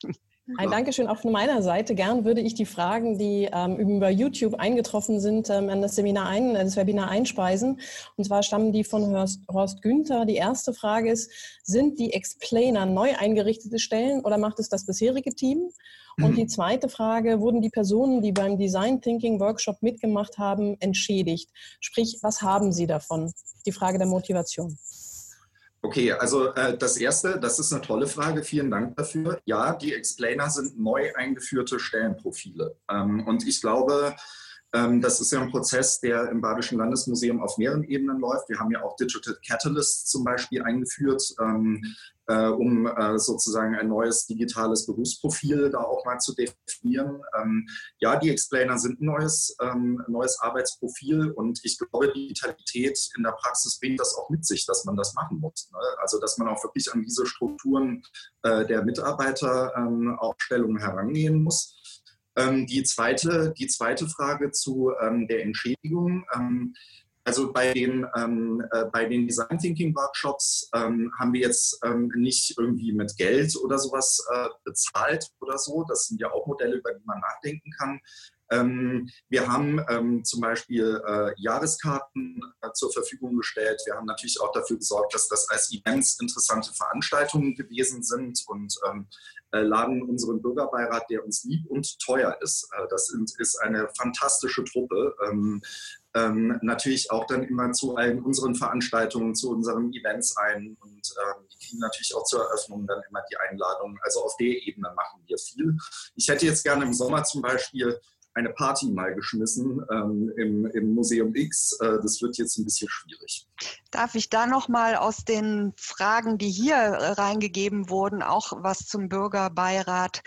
Ein Dankeschön auch von meiner Seite. Gern würde ich die Fragen, die ähm, über YouTube eingetroffen sind, ähm, an das Seminar ein, das Webinar einspeisen. Und zwar stammen die von Horst, Horst Günther. Die erste Frage ist, sind die Explainer neu eingerichtete Stellen oder macht es das bisherige Team? Und die zweite Frage, wurden die Personen, die beim Design Thinking Workshop mitgemacht haben, entschädigt? Sprich, was haben sie davon? Die Frage der Motivation. Okay, also äh, das Erste, das ist eine tolle Frage, vielen Dank dafür. Ja, die Explainer sind neu eingeführte Stellenprofile. Ähm, und ich glaube, ähm, das ist ja ein Prozess, der im Badischen Landesmuseum auf mehreren Ebenen läuft. Wir haben ja auch Digital Catalyst zum Beispiel eingeführt, ähm, äh, um äh, sozusagen ein neues digitales Berufsprofil da auch mal zu definieren. Ähm, ja, die Explainer sind ein neues, neues Arbeitsprofil und ich glaube, Digitalität in der Praxis bringt das auch mit sich, dass man das machen muss. Ne? Also, dass man auch wirklich an diese Strukturen äh, der Mitarbeiteraufstellung herangehen muss. Ähm, die, zweite, die zweite Frage zu ähm, der Entschädigung. Also bei den, ähm, äh, bei den Design Thinking Workshops ähm, haben wir jetzt ähm, nicht irgendwie mit Geld oder sowas äh, bezahlt oder so. Das sind ja auch Modelle, über die man nachdenken kann. Ähm, wir haben ähm, zum Beispiel äh, Jahreskarten äh, zur Verfügung gestellt. Wir haben natürlich auch dafür gesorgt, dass das als Events interessante Veranstaltungen gewesen sind und ähm, äh, laden unseren Bürgerbeirat, der uns lieb und teuer ist. Äh, das ist eine fantastische Truppe. Ähm, ähm, natürlich auch dann immer zu allen unseren Veranstaltungen, zu unseren Events ein und ähm, die kriegen natürlich auch zur Eröffnung dann immer die Einladung. Also auf der Ebene machen wir viel. Ich hätte jetzt gerne im Sommer zum Beispiel eine Party mal geschmissen ähm, im, im, Museum X. Äh, das wird jetzt ein bisschen schwierig. Darf ich da noch mal aus den Fragen, die hier äh, reingegeben wurden, auch was zum Bürgerbeirat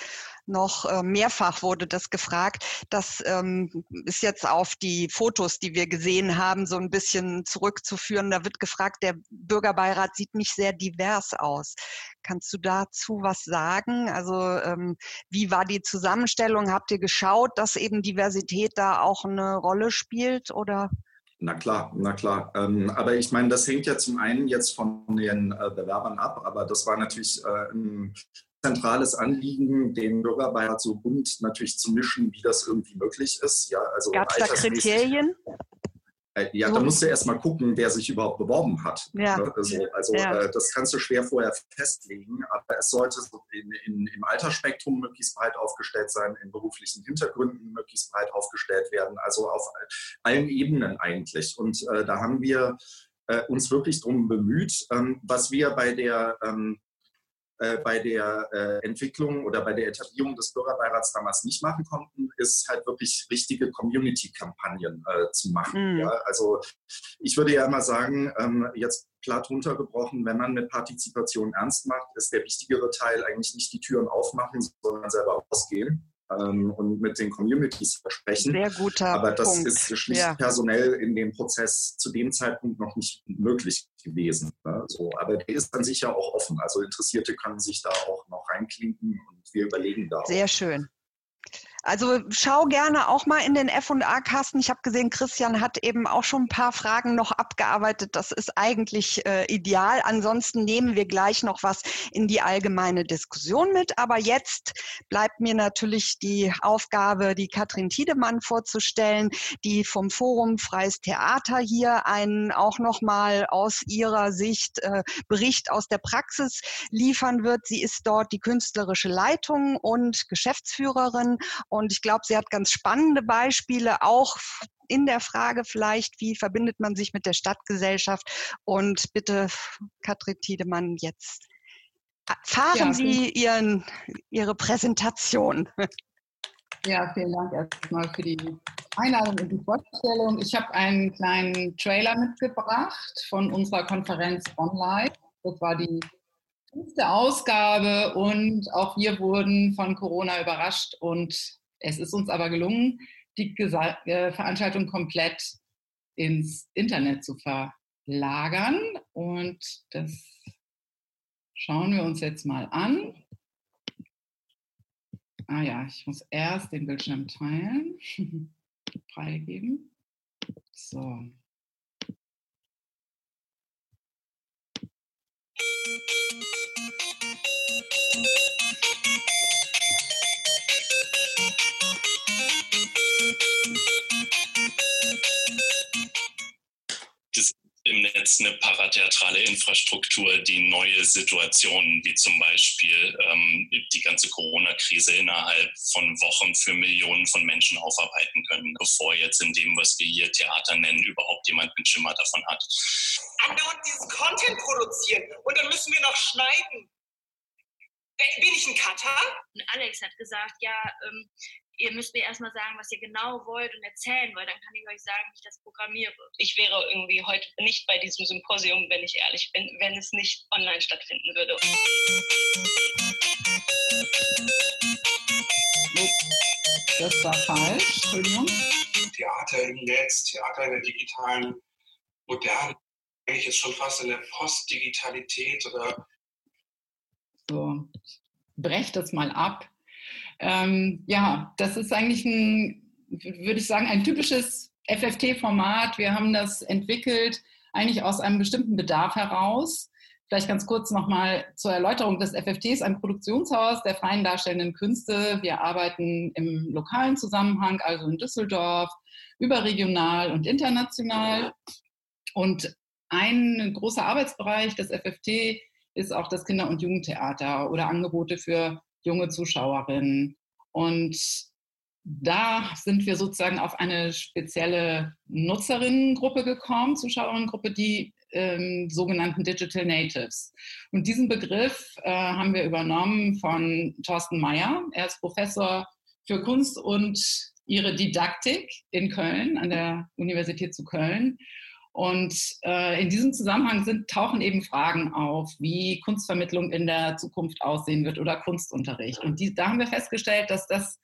noch äh, mehrfach wurde das gefragt. Das ähm, ist jetzt auf die Fotos, die wir gesehen haben, so ein bisschen zurückzuführen. Da wird gefragt, der Bürgerbeirat sieht nicht sehr divers aus. Kannst du dazu was sagen? Also ähm, wie war die Zusammenstellung? Habt ihr geschaut, dass eben Diversität da auch eine Rolle spielt oder? Na klar, na klar. Ähm, aber ich meine, das hängt ja zum einen jetzt von den äh, Bewerbern ab, aber das war natürlich äh, ein zentrales Anliegen, den Bürgerbeirat so bunt natürlich zu mischen, wie das irgendwie möglich ist. Ja, also Gab es da Kriterien? Äh, ja, da musst du erst mal gucken, wer sich überhaupt beworben hat. Ja. Ne, also, also ja. Äh, das kannst du schwer vorher festlegen, aber es sollte in, in, im Altersspektrum möglichst breit aufgestellt sein, in beruflichen Hintergründen möglichst breit aufgestellt werden, also auf allen Ebenen eigentlich. Und äh, da haben wir äh, uns wirklich drum bemüht. Ähm, was wir bei der ähm, äh, bei der äh, Entwicklung oder bei der Etablierung des Bürgerbeirats damals nicht machen konnten, ist halt wirklich richtige Community-Kampagnen äh, zu machen. Mhm. Ja? Also ich würde ja immer sagen, ähm, jetzt platt runtergebrochen, wenn man mit Partizipation ernst macht, ist der wichtigere Teil eigentlich nicht die Türen aufmachen, sondern selber ausgehen ähm, und mit den Communities versprechen. Sehr guter Aber das Punkt. ist schlicht ja. personell in dem Prozess zu dem Zeitpunkt noch nicht möglich gewesen. Ne? So, aber der ist dann sicher auch offen. Also Interessierte können sich da auch noch reinklinken und wir überlegen da. Sehr auch. schön. Also schau gerne auch mal in den F&A-Kasten. Ich habe gesehen, Christian hat eben auch schon ein paar Fragen noch abgearbeitet. Das ist eigentlich äh, ideal. Ansonsten nehmen wir gleich noch was in die allgemeine Diskussion mit. Aber jetzt bleibt mir natürlich die Aufgabe, die Katrin Tiedemann vorzustellen, die vom Forum Freies Theater hier einen auch noch mal aus ihrer Sicht äh, Bericht aus der Praxis liefern wird. Sie ist dort die künstlerische Leitung und Geschäftsführerin und ich glaube, sie hat ganz spannende Beispiele, auch in der Frage vielleicht, wie verbindet man sich mit der Stadtgesellschaft. Und bitte, Katrin Tiedemann, jetzt fahren ja, Sie Ihren, Ihre Präsentation. Ja, vielen Dank erstmal für die Einladung und die Vorstellung. Ich habe einen kleinen Trailer mitgebracht von unserer Konferenz online. Das war die fünfte Ausgabe und auch wir wurden von Corona überrascht und es ist uns aber gelungen, die äh, Veranstaltung komplett ins Internet zu verlagern. Und das schauen wir uns jetzt mal an. Ah ja, ich muss erst den Bildschirm teilen, <laughs> freigeben. So. Im Netz eine paratheatrale Infrastruktur, die neue Situationen, wie zum Beispiel ähm, die ganze Corona-Krise innerhalb von Wochen für Millionen von Menschen aufarbeiten können, bevor jetzt in dem, was wir hier Theater nennen, überhaupt jemand einen Schimmer davon hat. Andauernd diesen Content produzieren und dann müssen wir noch schneiden. Bin ich ein Cutter? Und Alex hat gesagt, ja, ähm, ihr müsst mir erstmal sagen, was ihr genau wollt und erzählen wollt, dann kann ich euch sagen, wie ich das programmiere. Ich wäre irgendwie heute nicht bei diesem Symposium, wenn ich ehrlich bin, wenn es nicht online stattfinden würde. Das war falsch, Entschuldigung. Theater im Netz, Theater in der digitalen, modernen, eigentlich ist schon fast in der Postdigitalität oder. So, brecht das mal ab. Ähm, ja, das ist eigentlich ein, würde ich sagen, ein typisches FFT-Format, wir haben das entwickelt eigentlich aus einem bestimmten Bedarf heraus. Vielleicht ganz kurz nochmal zur Erläuterung. Das FFT ist ein Produktionshaus der freien darstellenden Künste. Wir arbeiten im lokalen Zusammenhang, also in Düsseldorf, überregional und international. Und ein großer Arbeitsbereich des FFT ist auch das Kinder- und Jugendtheater oder Angebote für junge Zuschauerinnen. Und da sind wir sozusagen auf eine spezielle Nutzerinnengruppe gekommen, Zuschauerinnengruppe, die ähm, sogenannten Digital Natives. Und diesen Begriff äh, haben wir übernommen von Thorsten Meyer. Er ist Professor für Kunst und ihre Didaktik in Köln, an der Universität zu Köln. Und äh, in diesem Zusammenhang sind, tauchen eben Fragen auf, wie Kunstvermittlung in der Zukunft aussehen wird oder Kunstunterricht. Und die, da haben wir festgestellt, dass, das,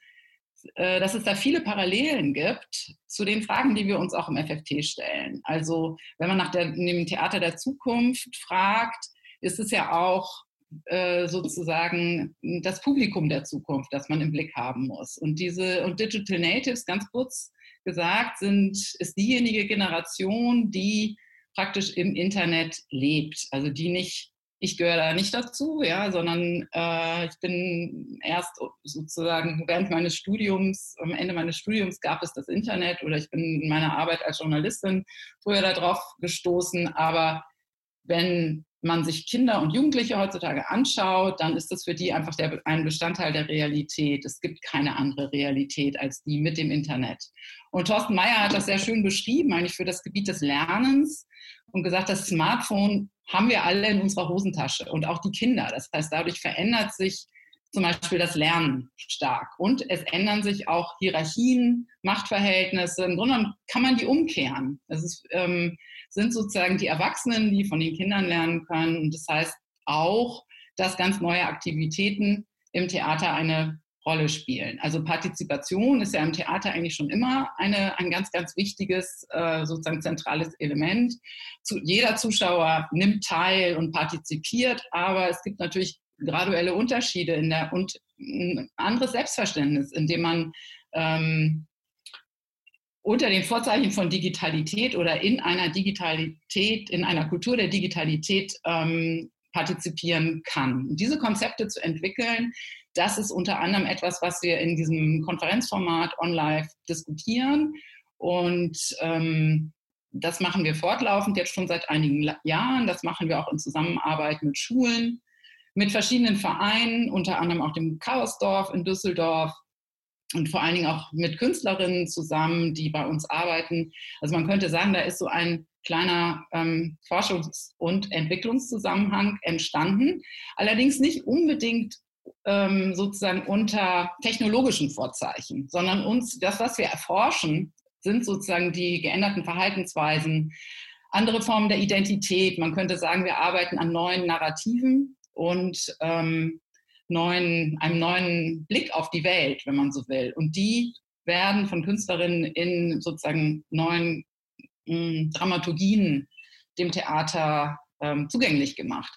äh, dass es da viele Parallelen gibt zu den Fragen, die wir uns auch im FFT stellen. Also wenn man nach der, dem Theater der Zukunft fragt, ist es ja auch äh, sozusagen das Publikum der Zukunft, das man im Blick haben muss. Und diese und Digital Natives, ganz kurz gesagt, sind, ist diejenige Generation, die praktisch im Internet lebt. Also die nicht, ich gehöre da nicht dazu, ja, sondern äh, ich bin erst sozusagen während meines Studiums, am Ende meines Studiums gab es das Internet oder ich bin in meiner Arbeit als Journalistin früher darauf gestoßen, aber wenn man sich Kinder und Jugendliche heutzutage anschaut, dann ist das für die einfach der, ein Bestandteil der Realität. Es gibt keine andere Realität als die mit dem Internet. Und Thorsten Meyer hat das sehr schön beschrieben, eigentlich für das Gebiet des Lernens und gesagt, das Smartphone haben wir alle in unserer Hosentasche und auch die Kinder. Das heißt, dadurch verändert sich zum Beispiel das Lernen stark. Und es ändern sich auch Hierarchien, Machtverhältnisse. Im Grunde kann man die umkehren. Das ist, ähm, sind sozusagen die Erwachsenen, die von den Kindern lernen können. Und das heißt auch, dass ganz neue Aktivitäten im Theater eine Rolle spielen. Also Partizipation ist ja im Theater eigentlich schon immer eine, ein ganz, ganz wichtiges, äh, sozusagen zentrales Element. Zu, jeder Zuschauer nimmt teil und partizipiert, aber es gibt natürlich graduelle Unterschiede in der, und ein anderes Selbstverständnis, indem man ähm, unter den Vorzeichen von Digitalität oder in einer Digitalität, in einer Kultur der Digitalität ähm, partizipieren kann. Diese Konzepte zu entwickeln, das ist unter anderem etwas, was wir in diesem Konferenzformat online diskutieren. Und ähm, das machen wir fortlaufend jetzt schon seit einigen Jahren. Das machen wir auch in Zusammenarbeit mit Schulen, mit verschiedenen Vereinen, unter anderem auch dem Chaosdorf in Düsseldorf, und vor allen Dingen auch mit Künstlerinnen zusammen, die bei uns arbeiten. Also man könnte sagen, da ist so ein kleiner ähm, Forschungs- und Entwicklungszusammenhang entstanden. Allerdings nicht unbedingt ähm, sozusagen unter technologischen Vorzeichen, sondern uns, das, was wir erforschen, sind sozusagen die geänderten Verhaltensweisen, andere Formen der Identität. Man könnte sagen, wir arbeiten an neuen Narrativen und ähm, neuen, einem neuen Blick auf die Welt, wenn man so will. Und die werden von Künstlerinnen in sozusagen neuen mh, hm, Dramaturgien dem Theater ähm, zugänglich gemacht.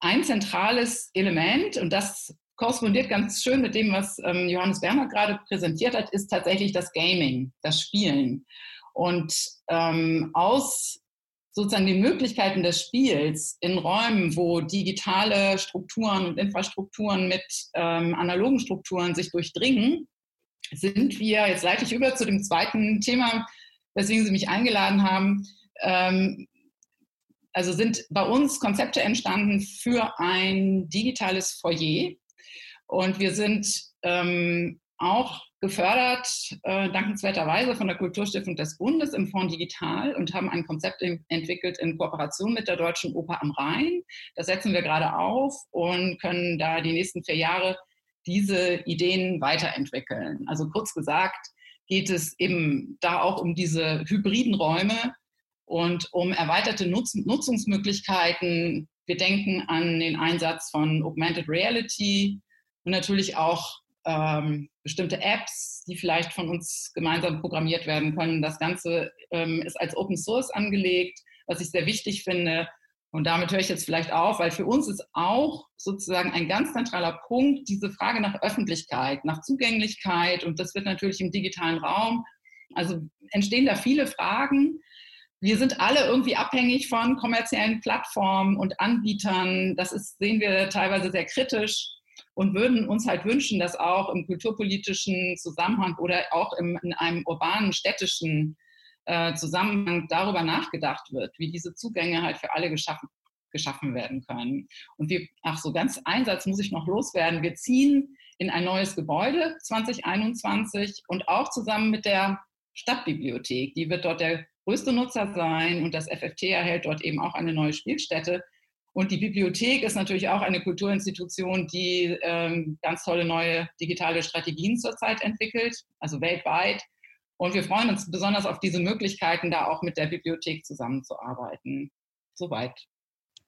Ein zentrales Element, und das korrespondiert ganz schön mit dem, was ähm, Johannes Berner gerade präsentiert hat, ist tatsächlich das Gaming, das Spielen. Und ähm, aus sozusagen die Möglichkeiten des Spiels in Räumen, wo digitale Strukturen und Infrastrukturen mit ähm, analogen Strukturen sich durchdringen, sind wir, jetzt leite ich über zu dem zweiten Thema, weswegen Sie mich eingeladen haben, ähm, also sind bei uns Konzepte entstanden für ein digitales Foyer. Und wir sind ähm, auch gefördert, äh, dankenswerterweise von der Kulturstiftung des Bundes im Fonds Digital und haben ein Konzept in, entwickelt in Kooperation mit der Deutschen Oper am Rhein. Das setzen wir gerade auf und können da die nächsten vier Jahre diese Ideen weiterentwickeln. Also kurz gesagt geht es eben da auch um diese hybriden Räume und um erweiterte Nutz Nutzungsmöglichkeiten. Wir denken an den Einsatz von Augmented Reality und natürlich auch ähm, bestimmte Apps, die vielleicht von uns gemeinsam programmiert werden können. Das Ganze ähm, ist als Open Source angelegt, was ich sehr wichtig finde. Und damit höre ich jetzt vielleicht auf, weil für uns ist auch sozusagen ein ganz zentraler Punkt diese Frage nach Öffentlichkeit, nach Zugänglichkeit. Und das wird natürlich im digitalen Raum Also entstehen da viele Fragen. Wir sind alle irgendwie abhängig von kommerziellen Plattformen und Anbietern. Das ist, sehen wir teilweise sehr kritisch und würden uns halt wünschen, dass auch im kulturpolitischen Zusammenhang oder auch im, in einem urbanen, städtischen äh, Zusammenhang darüber nachgedacht wird, wie diese Zugänge halt für alle geschaffen, geschaffen werden können. Und wir, ach so, ganz Einsatz muss ich noch loswerden. Wir ziehen in ein neues Gebäude 2021 und auch zusammen mit der Stadtbibliothek. Die wird dort der größte Nutzer sein und das FFT erhält dort eben auch eine neue Spielstätte. Und die Bibliothek ist natürlich auch eine Kulturinstitution, die ähm, ganz tolle neue digitale Strategien zurzeit entwickelt, also weltweit. Und wir freuen uns besonders auf diese Möglichkeiten, da auch mit der Bibliothek zusammenzuarbeiten. Soweit.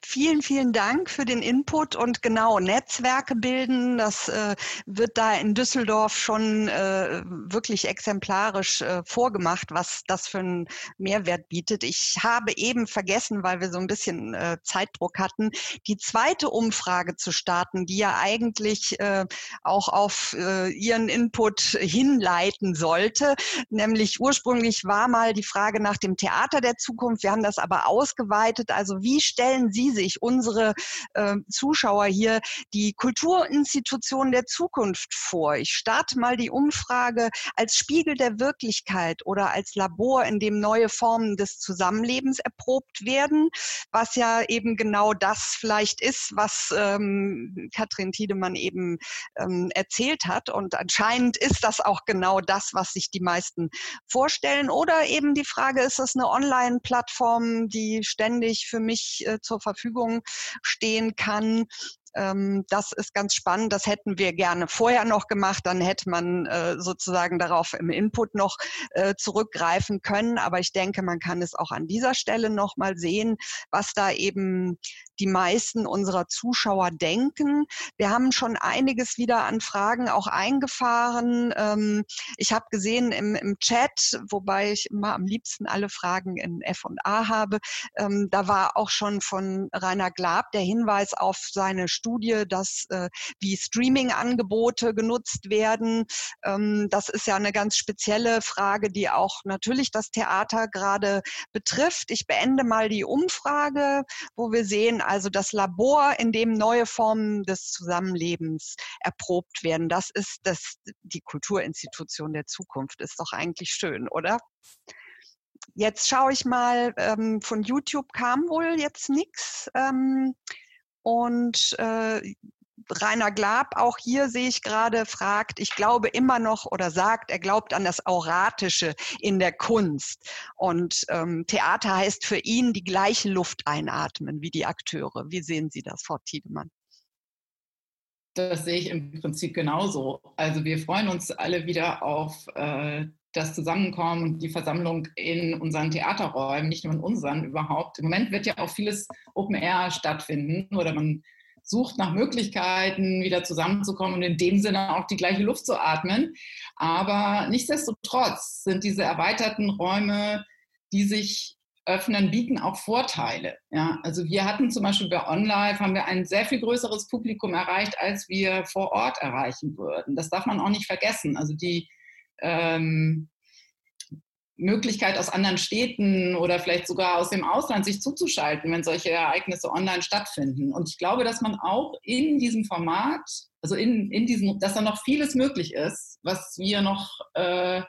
Vielen, vielen Dank für den Input und genau Netzwerke bilden. Das äh, wird da in Düsseldorf schon äh, wirklich exemplarisch äh, vorgemacht, was das für einen Mehrwert bietet. Ich habe eben vergessen, weil wir so ein bisschen äh, Zeitdruck hatten, die zweite Umfrage zu starten, die ja eigentlich äh, auch auf äh, Ihren Input hinleiten sollte. Nämlich ursprünglich war mal die Frage nach dem Theater der Zukunft. Wir haben das aber ausgeweitet. Also wie stellen Sie sich, unsere äh, Zuschauer hier, die Kulturinstitution der Zukunft vor. Ich starte mal die Umfrage als Spiegel der Wirklichkeit oder als Labor, in dem neue Formen des Zusammenlebens erprobt werden, was ja eben genau das vielleicht ist, was ähm, Katrin Tiedemann eben ähm, erzählt hat. Und anscheinend ist das auch genau das, was sich die meisten vorstellen. Oder eben die Frage, ist es eine Online-Plattform, die ständig für mich äh, zur Verfügung Verfügung stehen kann. Ähm, das ist ganz spannend. Das hätten wir gerne vorher noch gemacht. Dann hätte man äh, sozusagen darauf im Input noch äh, zurückgreifen können. Aber ich denke, man kann es auch an dieser Stelle noch mal sehen, was da eben die meisten unserer Zuschauer denken. Wir haben schon einiges wieder an Fragen auch eingefahren. Ähm, ich habe gesehen im, im Chat, wobei ich immer am liebsten alle Fragen in F und A habe, ähm, da war auch schon von Rainer Glab der Hinweis auf seine Studie, dass äh, wie Streaming-Angebote genutzt werden. Ähm, das ist ja eine ganz spezielle Frage, die auch natürlich das Theater gerade betrifft. Ich beende mal die Umfrage, wo wir sehen, also das Labor, in dem neue Formen des Zusammenlebens erprobt werden. Das ist das, die Kulturinstitution der Zukunft. Ist doch eigentlich schön, oder? Jetzt schaue ich mal, ähm, von YouTube kam wohl jetzt nichts. Ähm, und äh, Rainer Glab, auch hier sehe ich gerade, fragt, ich glaube immer noch oder sagt, er glaubt an das Auratische in der Kunst. Und ähm, Theater heißt für ihn die gleiche Luft einatmen wie die Akteure. Wie sehen Sie das, Frau Tiedemann? Das sehe ich im Prinzip genauso. Also wir freuen uns alle wieder auf äh, das Zusammenkommen und die Versammlung in unseren Theaterräumen, nicht nur in unseren überhaupt. Im Moment wird ja auch vieles Open Air stattfinden oder man sucht nach Möglichkeiten, wieder zusammenzukommen und in dem Sinne auch die gleiche Luft zu atmen. Aber nichtsdestotrotz sind diese erweiterten Räume, die sich öffnen, bieten auch Vorteile. Ja, also wir hatten zum Beispiel bei OnLive haben wir ein sehr viel größeres Publikum erreicht, als wir vor Ort erreichen würden. Das darf man auch nicht vergessen. Also die ähm, Möglichkeit aus anderen Städten oder vielleicht sogar aus dem Ausland sich zuzuschalten, wenn solche Ereignisse online stattfinden. Und ich glaube, dass man auch in diesem Format, also in, in diesem, dass da noch vieles möglich ist, was wir noch äh,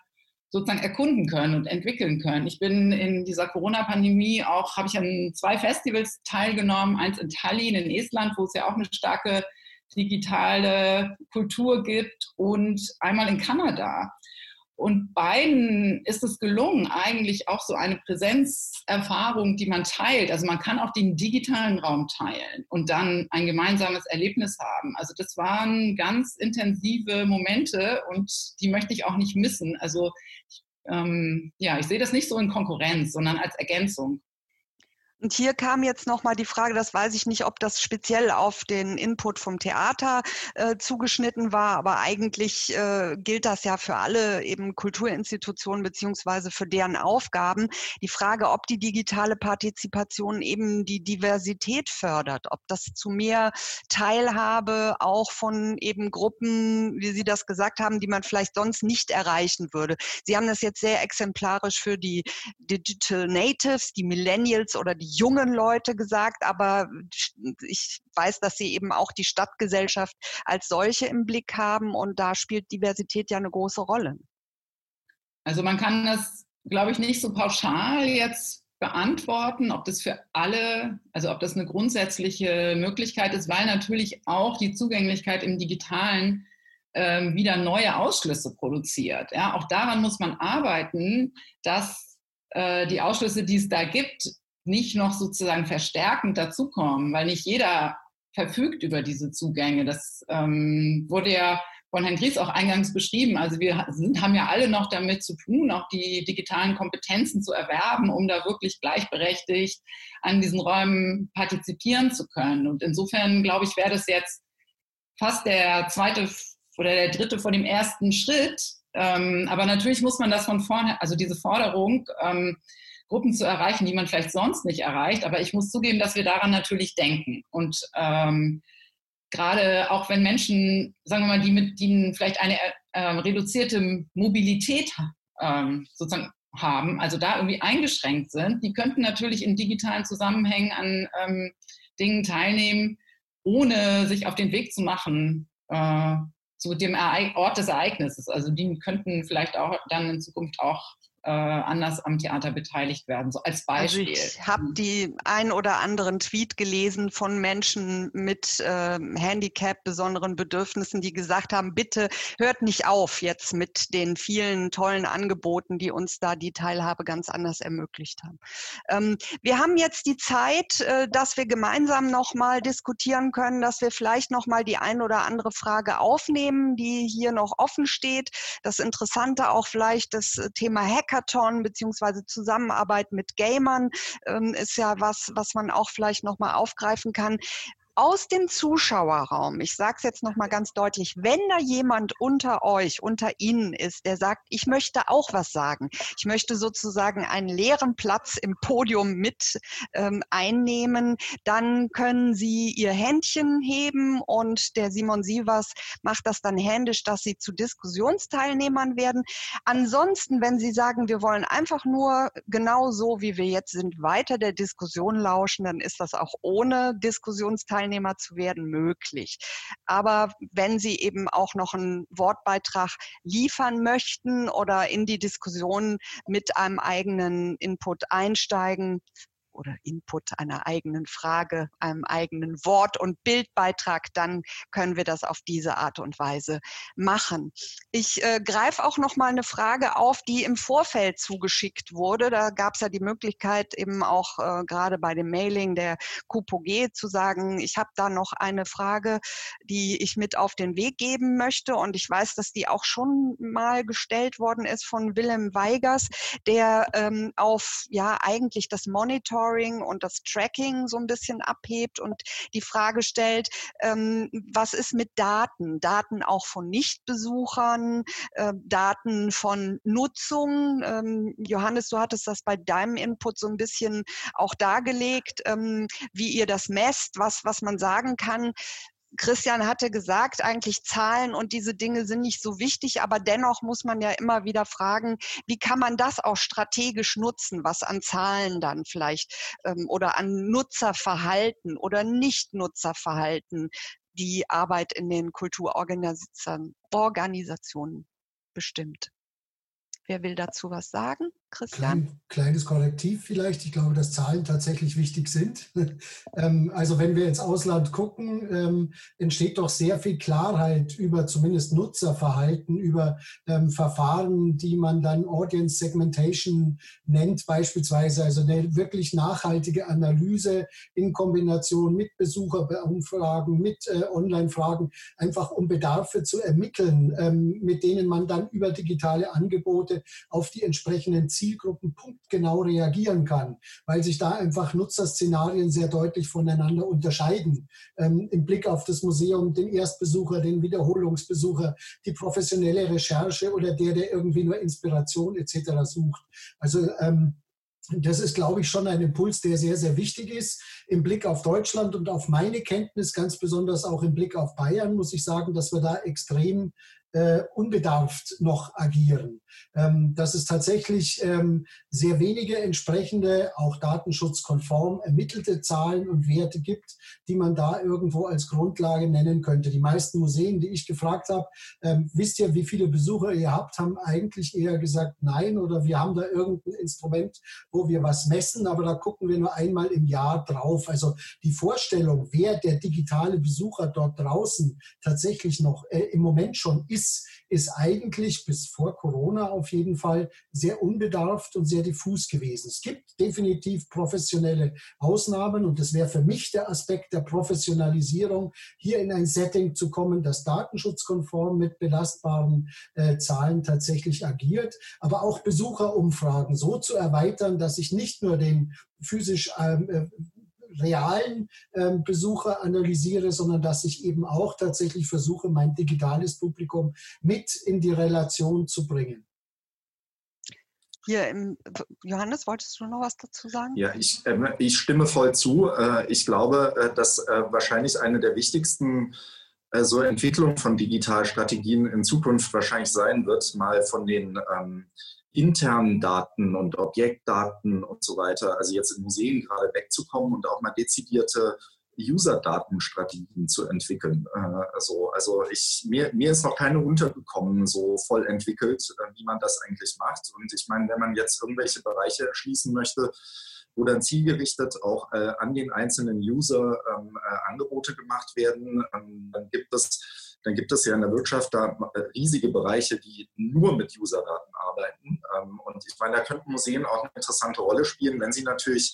sozusagen erkunden können und entwickeln können. Ich bin in dieser Corona-Pandemie auch, habe ich an zwei Festivals teilgenommen, eins in Tallinn in Estland, wo es ja auch eine starke digitale Kultur gibt und einmal in Kanada. Und beiden ist es gelungen, eigentlich auch so eine Präsenzerfahrung, die man teilt. Also man kann auch den digitalen Raum teilen und dann ein gemeinsames Erlebnis haben. Also das waren ganz intensive Momente und die möchte ich auch nicht missen. Also ähm, ja, ich sehe das nicht so in Konkurrenz, sondern als Ergänzung. Und hier kam jetzt nochmal die Frage, das weiß ich nicht, ob das speziell auf den Input vom Theater äh, zugeschnitten war, aber eigentlich äh, gilt das ja für alle eben Kulturinstitutionen beziehungsweise für deren Aufgaben. Die Frage, ob die digitale Partizipation eben die Diversität fördert, ob das zu mehr Teilhabe auch von eben Gruppen, wie Sie das gesagt haben, die man vielleicht sonst nicht erreichen würde. Sie haben das jetzt sehr exemplarisch für die Digital Natives, die Millennials oder die jungen Leute gesagt, aber ich weiß, dass sie eben auch die Stadtgesellschaft als solche im Blick haben und da spielt Diversität ja eine große Rolle. Also man kann das, glaube ich, nicht so pauschal jetzt beantworten, ob das für alle, also ob das eine grundsätzliche Möglichkeit ist, weil natürlich auch die Zugänglichkeit im digitalen ähm, wieder neue Ausschlüsse produziert. Ja, auch daran muss man arbeiten, dass äh, die Ausschlüsse, die es da gibt, nicht noch sozusagen verstärkend dazukommen, weil nicht jeder verfügt über diese Zugänge. Das ähm, wurde ja von Herrn Gries auch eingangs beschrieben. Also wir sind, haben ja alle noch damit zu tun, auch die digitalen Kompetenzen zu erwerben, um da wirklich gleichberechtigt an diesen Räumen partizipieren zu können. Und insofern, glaube ich, wäre das jetzt fast der zweite oder der dritte vor dem ersten Schritt. Ähm, aber natürlich muss man das von vorne, also diese Forderung, ähm, Gruppen zu erreichen, die man vielleicht sonst nicht erreicht. Aber ich muss zugeben, dass wir daran natürlich denken. Und ähm, gerade auch wenn Menschen, sagen wir mal, die mit die vielleicht eine äh, reduzierte Mobilität ähm, sozusagen haben, also da irgendwie eingeschränkt sind, die könnten natürlich in digitalen Zusammenhängen an ähm, Dingen teilnehmen, ohne sich auf den Weg zu machen äh, zu dem Ort des Ereignisses. Also die könnten vielleicht auch dann in Zukunft auch äh, anders am Theater beteiligt werden, so als Beispiel. Also ich habe mhm. die ein oder anderen Tweet gelesen von Menschen mit äh, Handicap, besonderen Bedürfnissen, die gesagt haben, bitte hört nicht auf jetzt mit den vielen tollen Angeboten, die uns da die Teilhabe ganz anders ermöglicht haben. Ähm, wir haben jetzt die Zeit, äh, dass wir gemeinsam nochmal diskutieren können, dass wir vielleicht nochmal die ein oder andere Frage aufnehmen, die hier noch offen steht. Das Interessante auch vielleicht das Thema Hack Hackathon beziehungsweise Zusammenarbeit mit Gamern ähm, ist ja was, was man auch vielleicht nochmal aufgreifen kann aus dem Zuschauerraum, ich sage es jetzt nochmal ganz deutlich, wenn da jemand unter euch, unter Ihnen ist, der sagt, ich möchte auch was sagen, ich möchte sozusagen einen leeren Platz im Podium mit ähm, einnehmen, dann können Sie Ihr Händchen heben und der Simon Sievers macht das dann händisch, dass Sie zu Diskussionsteilnehmern werden. Ansonsten, wenn Sie sagen, wir wollen einfach nur genau so, wie wir jetzt sind, weiter der Diskussion lauschen, dann ist das auch ohne Diskussionsteilnehmer Teilnehmer zu werden möglich. Aber wenn Sie eben auch noch einen Wortbeitrag liefern möchten oder in die Diskussion mit einem eigenen Input einsteigen, oder Input einer eigenen Frage, einem eigenen Wort- und Bildbeitrag, dann können wir das auf diese Art und Weise machen. Ich äh, greife auch noch mal eine Frage auf, die im Vorfeld zugeschickt wurde. Da gab es ja die Möglichkeit, eben auch äh, gerade bei dem Mailing der KUPOG zu sagen, ich habe da noch eine Frage, die ich mit auf den Weg geben möchte. Und ich weiß, dass die auch schon mal gestellt worden ist von Willem Weigers, der ähm, auf ja eigentlich das Monitor Monitoring und das Tracking so ein bisschen abhebt und die Frage stellt, ähm, was ist mit Daten? Daten auch von Nichtbesuchern, äh, Daten von Nutzung. Ähm, Johannes, du hattest das bei deinem Input so ein bisschen auch dargelegt, ähm, wie ihr das messt, was, was man sagen kann. Christian hatte gesagt, eigentlich Zahlen und diese Dinge sind nicht so wichtig, aber dennoch muss man ja immer wieder fragen, wie kann man das auch strategisch nutzen, was an Zahlen dann vielleicht ähm, oder an Nutzerverhalten oder Nicht-Nutzerverhalten die Arbeit in den Kulturorganisationen bestimmt. Wer will dazu was sagen? Christian? Klein, kleines Korrektiv vielleicht. Ich glaube, dass Zahlen tatsächlich wichtig sind. <laughs> Ähm, also wenn wir ins Ausland gucken, ähm, entsteht doch sehr viel Klarheit über zumindest Nutzerverhalten, über ähm, Verfahren, die man dann Audience Segmentation nennt beispielsweise. Also eine wirklich nachhaltige Analyse in Kombination mit Besucherumfragen, mit äh, Online-Fragen, einfach um Bedarfe zu ermitteln, mit denen man dann über digitale Angebote auf die entsprechenden Ziele Zielgruppen punktgenau reagieren kann, weil sich da einfach Nutzerszenarien sehr deutlich voneinander unterscheiden. Ähm, Im Blick auf das Museum, den Erstbesucher, den Wiederholungsbesucher, die professionelle Recherche oder der, der irgendwie nur Inspiration etc. sucht. Also ähm, das ist, glaube ich, schon ein Impuls, der sehr, sehr wichtig ist. Im Blick auf Deutschland und auf meine Kenntnis, ganz besonders auch im Blick auf Bayern, muss ich sagen, dass wir da extrem äh, unbedarft noch agieren. Ähm, dass es tatsächlich ähm, sehr wenige entsprechende, auch datenschutzkonform ermittelte Zahlen und Werte gibt, die man da irgendwo als Grundlage nennen könnte. Die meisten Museen, die ich gefragt habe, ähm, wisst ihr, wie viele Besucher ihr habt, haben eigentlich eher gesagt nein oder wir haben da irgendein Instrument, wo wir was messen, aber da gucken wir nur einmal im Jahr drauf. Also die Vorstellung, wer der digitale Besucher dort draußen tatsächlich noch äh, im Moment schon ist, ist, ist eigentlich bis vor Corona auf jeden Fall sehr unbedarft und sehr diffus gewesen. Es gibt definitiv professionelle Ausnahmen und das wäre für mich der Aspekt der Professionalisierung, hier in ein Setting zu kommen, das datenschutzkonform mit belastbaren äh, Zahlen tatsächlich agiert, aber auch Besucherumfragen so zu erweitern, dass ich nicht nur den physisch ähm, äh, realen ähm, Besucher analysiere, sondern dass ich eben auch tatsächlich versuche, mein digitales Publikum mit in die Relation zu bringen. Hier im, Johannes, wolltest du noch was dazu sagen? Ja, ich, äh, ich stimme voll zu. Äh, ich glaube, äh, dass äh, wahrscheinlich eine der wichtigsten äh, so Entwicklungen von Digitalstrategien in Zukunft wahrscheinlich sein wird, mal von den ähm, internen Daten und Objektdaten und so weiter, also jetzt in Museen gerade wegzukommen und auch mal dezidierte User-Datenstrategien zu entwickeln. Also, also ich, mir, mir ist noch keine untergekommen, so voll entwickelt, äh, wie man das eigentlich macht. Und ich meine, wenn man jetzt irgendwelche Bereiche erschließen möchte, wo dann zielgerichtet auch äh, an den einzelnen User ähm, äh, Angebote gemacht werden, ähm, dann gibt es dann gibt es ja in der Wirtschaft da äh, riesige Bereiche, die nur mit User-Daten arbeiten. Ähm, und ich meine, da könnten Museen auch eine interessante Rolle spielen, wenn sie natürlich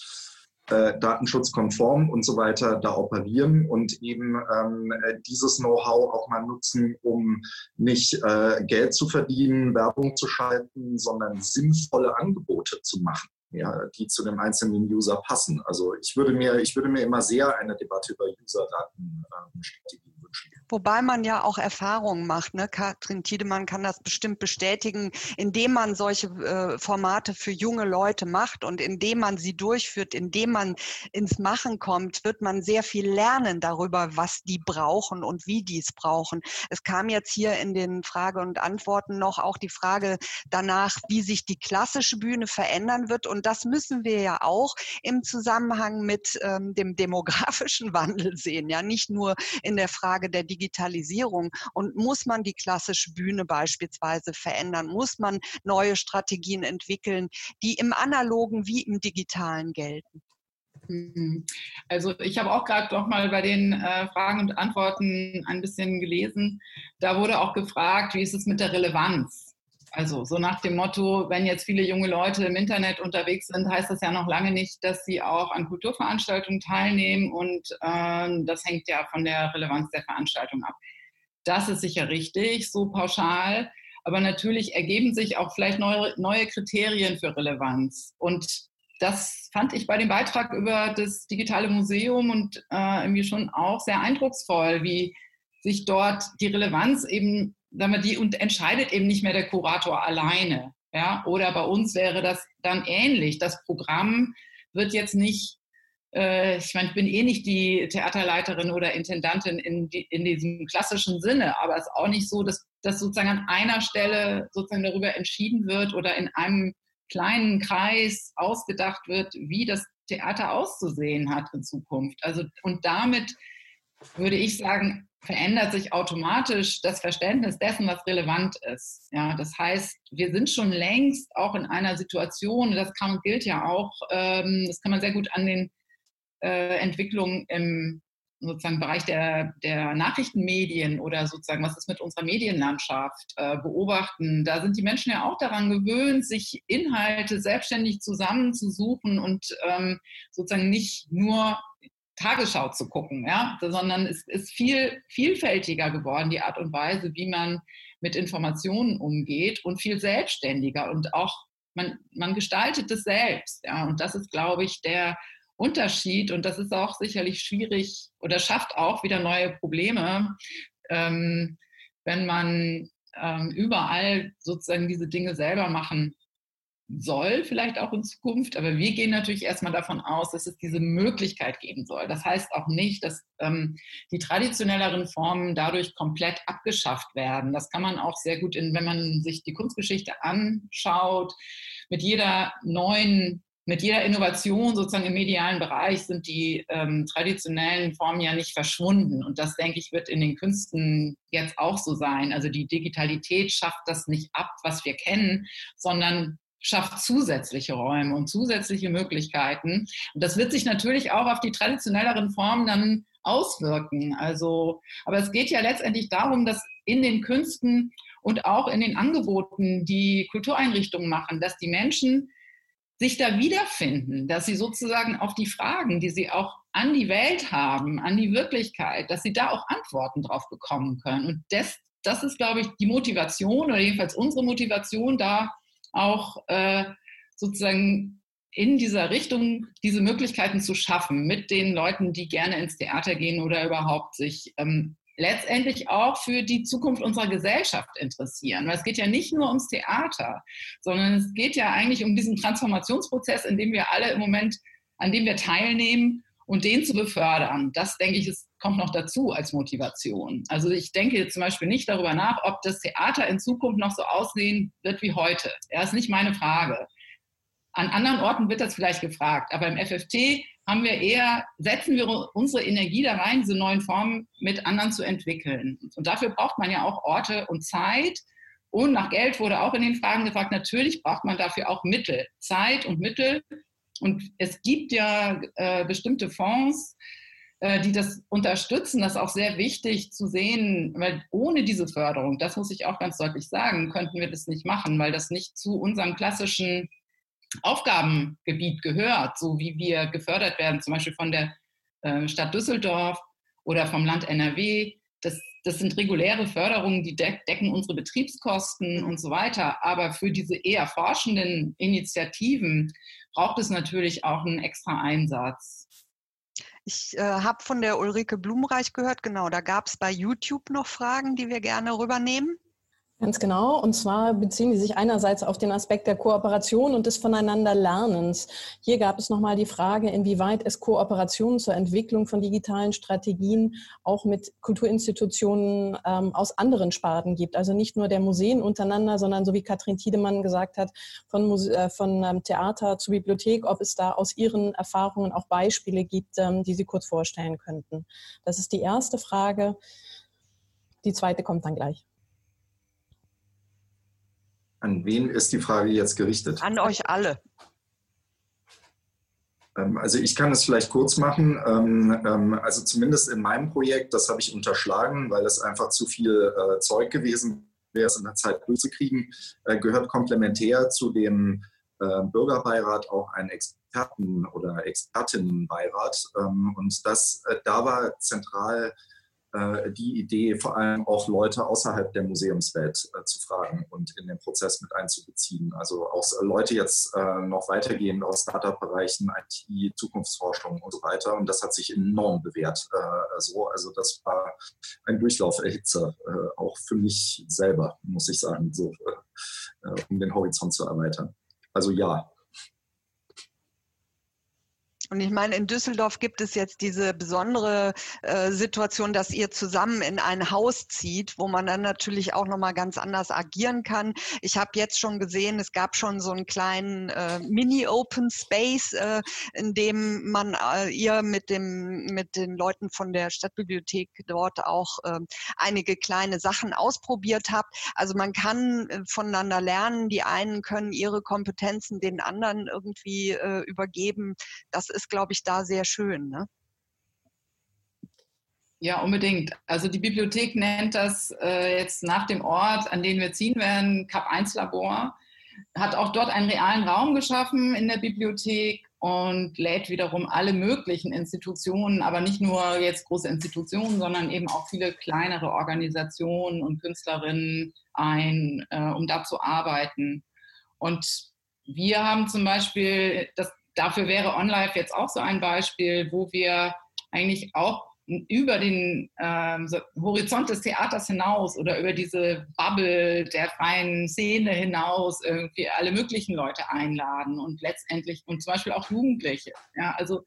äh, datenschutzkonform und so weiter da operieren und eben ähm, dieses Know-how auch mal nutzen, um nicht äh, Geld zu verdienen, Werbung zu schalten, sondern sinnvolle Angebote zu machen. Ja, die zu dem einzelnen User passen. Also ich würde mir, ich würde mir immer sehr eine Debatte über User-Datenstrategien ähm, wünschen. Wobei man ja auch Erfahrungen macht. Ne? Katrin Tiedemann kann das bestimmt bestätigen, indem man solche äh, Formate für junge Leute macht und indem man sie durchführt, indem man ins Machen kommt, wird man sehr viel lernen darüber, was die brauchen und wie die es brauchen. Es kam jetzt hier in den Frage und Antworten noch auch die Frage danach, wie sich die klassische Bühne verändern wird. Und das müssen wir ja auch im Zusammenhang mit ähm, dem demografischen <laughs> Wandel sehen. Ja, nicht nur in der Frage der Digitalisierung. Und muss man die klassische Bühne beispielsweise verändern? Muss man neue Strategien entwickeln, die im analogen wie im digitalen gelten? Mhm. Also ich habe auch gerade doch mal bei den äh, Fragen und Antworten ein bisschen gelesen. Da wurde auch gefragt, wie ist es mit der Relevanz? Also so nach dem Motto, wenn jetzt viele junge Leute im Internet unterwegs sind, heißt das ja noch lange nicht, dass sie auch an Kulturveranstaltungen teilnehmen und äh, das hängt ja von der Relevanz der Veranstaltung ab. Das ist sicher richtig, so pauschal. Aber natürlich ergeben sich auch vielleicht neue, neue Kriterien für Relevanz. Und das fand ich bei dem Beitrag über das digitale Museum und äh, irgendwie schon auch sehr eindrucksvoll, wie sich dort die Relevanz eben sagen wir, die und entscheidet eben nicht mehr der Kurator alleine. Ja? Oder bei uns wäre das dann ähnlich. Das Programm wird jetzt nicht, äh, ich meine, ich bin eh nicht die Theaterleiterin oder Intendantin in, die, in diesem klassischen Sinne, aber es ist auch nicht so, dass, dass sozusagen an einer Stelle sozusagen darüber entschieden wird oder in einem kleinen Kreis ausgedacht wird, wie das Theater auszusehen hat in Zukunft. Also und damit würde ich sagen, verändert sich automatisch das Verständnis dessen, was relevant ist. Ja, das heißt, wir sind schon längst auch in einer Situation, das kann, gilt ja auch, ähm, das kann man sehr gut an den äh, Entwicklungen im sozusagen Bereich der, der Nachrichtenmedien oder sozusagen, was ist mit unserer Medienlandschaft äh, beobachten. Da sind die Menschen ja auch daran gewöhnt, sich Inhalte selbstständig zusammenzusuchen und ähm, sozusagen nicht nur Tagesschau zu gucken, ja, sondern es ist viel vielfältiger geworden, die Art und Weise, wie man mit Informationen umgeht und viel selbstständiger und auch man, man gestaltet es selbst. Ja, und das ist, glaube ich, der Unterschied. Und das ist auch sicherlich schwierig oder schafft auch wieder neue Probleme, ähm, wenn man ähm, überall sozusagen diese Dinge selber machen soll, vielleicht auch in Zukunft. Aber wir gehen natürlich erstmal davon aus, dass es diese Möglichkeit geben soll. Das heißt auch nicht, dass ähm, die traditionelleren Formen dadurch komplett abgeschafft werden. Das kann man auch sehr gut, in, wenn man sich die Kunstgeschichte anschaut, mit jeder neuen mit jeder Innovation sozusagen im medialen Bereich sind die ähm, traditionellen Formen ja nicht verschwunden. Und das, denke ich, wird in den Künsten jetzt auch so sein. Also die Digitalität schafft das nicht ab, was wir kennen, sondern schafft zusätzliche Räume und zusätzliche Möglichkeiten. Und das wird sich natürlich auch auf die traditionelleren Formen dann auswirken. Also, aber es geht ja letztendlich darum, dass in den Künsten und auch in den Angeboten, die Kultureinrichtungen machen, dass die Menschen sich da wiederfinden, dass sie sozusagen auf die Fragen, die sie auch an die Welt haben, an die Wirklichkeit, dass sie da auch Antworten drauf bekommen können. Und das, das ist, glaube ich, die Motivation oder jedenfalls unsere Motivation, da auch äh, sozusagen in dieser Richtung diese Möglichkeiten zu schaffen mit den Leuten, die gerne ins Theater gehen oder überhaupt sich ähm, letztendlich auch für die Zukunft unserer Gesellschaft interessieren. Weil es geht ja nicht nur ums Theater, sondern es geht ja eigentlich um diesen Transformationsprozess, in dem wir alle im Moment, an dem wir teilnehmen und den zu befördern. Das, denke ich, ist, kommt noch dazu als Motivation. Also ich denke zum Beispiel nicht darüber nach, ob das Theater in Zukunft noch so aussehen wird wie heute. Das ist nicht meine Frage. An anderen Orten wird das vielleicht gefragt, aber im FFT haben wir eher, setzen wir unsere Energie da rein, diese neuen Formen mit anderen zu entwickeln. Und dafür braucht man ja auch Orte und Zeit. Und nach Geld wurde auch in den Fragen gefragt, natürlich braucht man dafür auch Mittel, Zeit und Mittel. Und es gibt ja äh, bestimmte Fonds, äh, die das unterstützen. Das ist auch sehr wichtig zu sehen, weil ohne diese Förderung, das muss ich auch ganz deutlich sagen, könnten wir das nicht machen, weil das nicht zu unserem klassischen Aufgabengebiet gehört, so wie wir gefördert werden, zum Beispiel von der äh, Stadt Düsseldorf oder vom Land NRW. Das, das sind reguläre Förderungen, die decken unsere Betriebskosten und so weiter. Aber für diese eher forschenden Initiativen braucht es natürlich auch einen extra Einsatz. Ich äh, habe von der Ulrike Blumenreich gehört, genau, da gab es bei YouTube noch Fragen, die wir gerne rübernehmen. Ganz genau. Und zwar beziehen die sich einerseits auf den Aspekt der Kooperation und des Voneinanderlernens. Hier gab es nochmal die Frage, inwieweit es Kooperationen zur Entwicklung von digitalen Strategien auch mit Kulturinstitutionen ähm, aus anderen Sparten gibt. Also nicht nur der Museen untereinander, sondern so wie Katrin Tiedemann gesagt hat, von, Muse äh, von ähm, Theater zur Bibliothek, ob es da aus ihren Erfahrungen auch Beispiele gibt, ähm, die Sie kurz vorstellen könnten. Das ist die erste Frage. Die zweite kommt dann gleich. An wen ist die Frage jetzt gerichtet? An euch alle. Ähm, also ich kann es vielleicht kurz machen. Ähm, ähm, also zumindest in meinem Projekt, das habe ich unterschlagen, weil es einfach zu viel äh, Zeug gewesen wäre, es in der Zeit durchzukriegen, äh, gehört komplementär zu dem äh, Bürgerbeirat auch ein Experten- oder Expertinnenbeirat. Und das, da war zentral die Idee, vor allem auch Leute außerhalb der Museumswelt äh, zu fragen und in den Prozess mit einzubeziehen. Also auch Leute jetzt äh, noch weitergehend aus Startup-Bereichen, IT, Zukunftsforschung und so weiter. Und das hat sich enorm bewährt. so. Also das war ein Durchlauferhitzer, auch für mich selber, muss ich sagen, so, um den Horizont zu erweitern. Also ja, und ich meine, in Düsseldorf gibt es jetzt diese besondere äh, Situation, dass ihr zusammen in ein Haus zieht, wo man dann natürlich auch nochmal ganz anders agieren kann. Ich habe jetzt schon gesehen, es gab schon so einen kleinen äh, Mini-Open Space, äh, in dem man äh, ihr mit dem mit den Leuten von der Stadtbibliothek dort auch äh, einige kleine Sachen ausprobiert habt. Also man kann äh, voneinander lernen. Die einen können ihre Kompetenzen den anderen irgendwie äh, übergeben. Das glaube ich, da sehr schön. Ne? Ja, unbedingt. Also die Bibliothek nennt das äh, jetzt nach dem Ort, an den wir ziehen werden, Kap 1 Labor. Hat auch dort einen realen Raum geschaffen in der Bibliothek und lädt wiederum alle möglichen Institutionen, aber nicht nur jetzt große Institutionen, sondern eben auch viele kleinere Organisationen und Künstlerinnen ein, äh, um da zu arbeiten. Und wir haben zum Beispiel, das, dafür wäre OnLive jetzt auch so ein Beispiel, wo wir eigentlich auch über den ähm, so Horizont des Theaters hinaus oder über diese Bubble der freien Szene hinaus irgendwie alle möglichen Leute einladen und letztendlich und zum Beispiel auch Jugendliche. Ja, also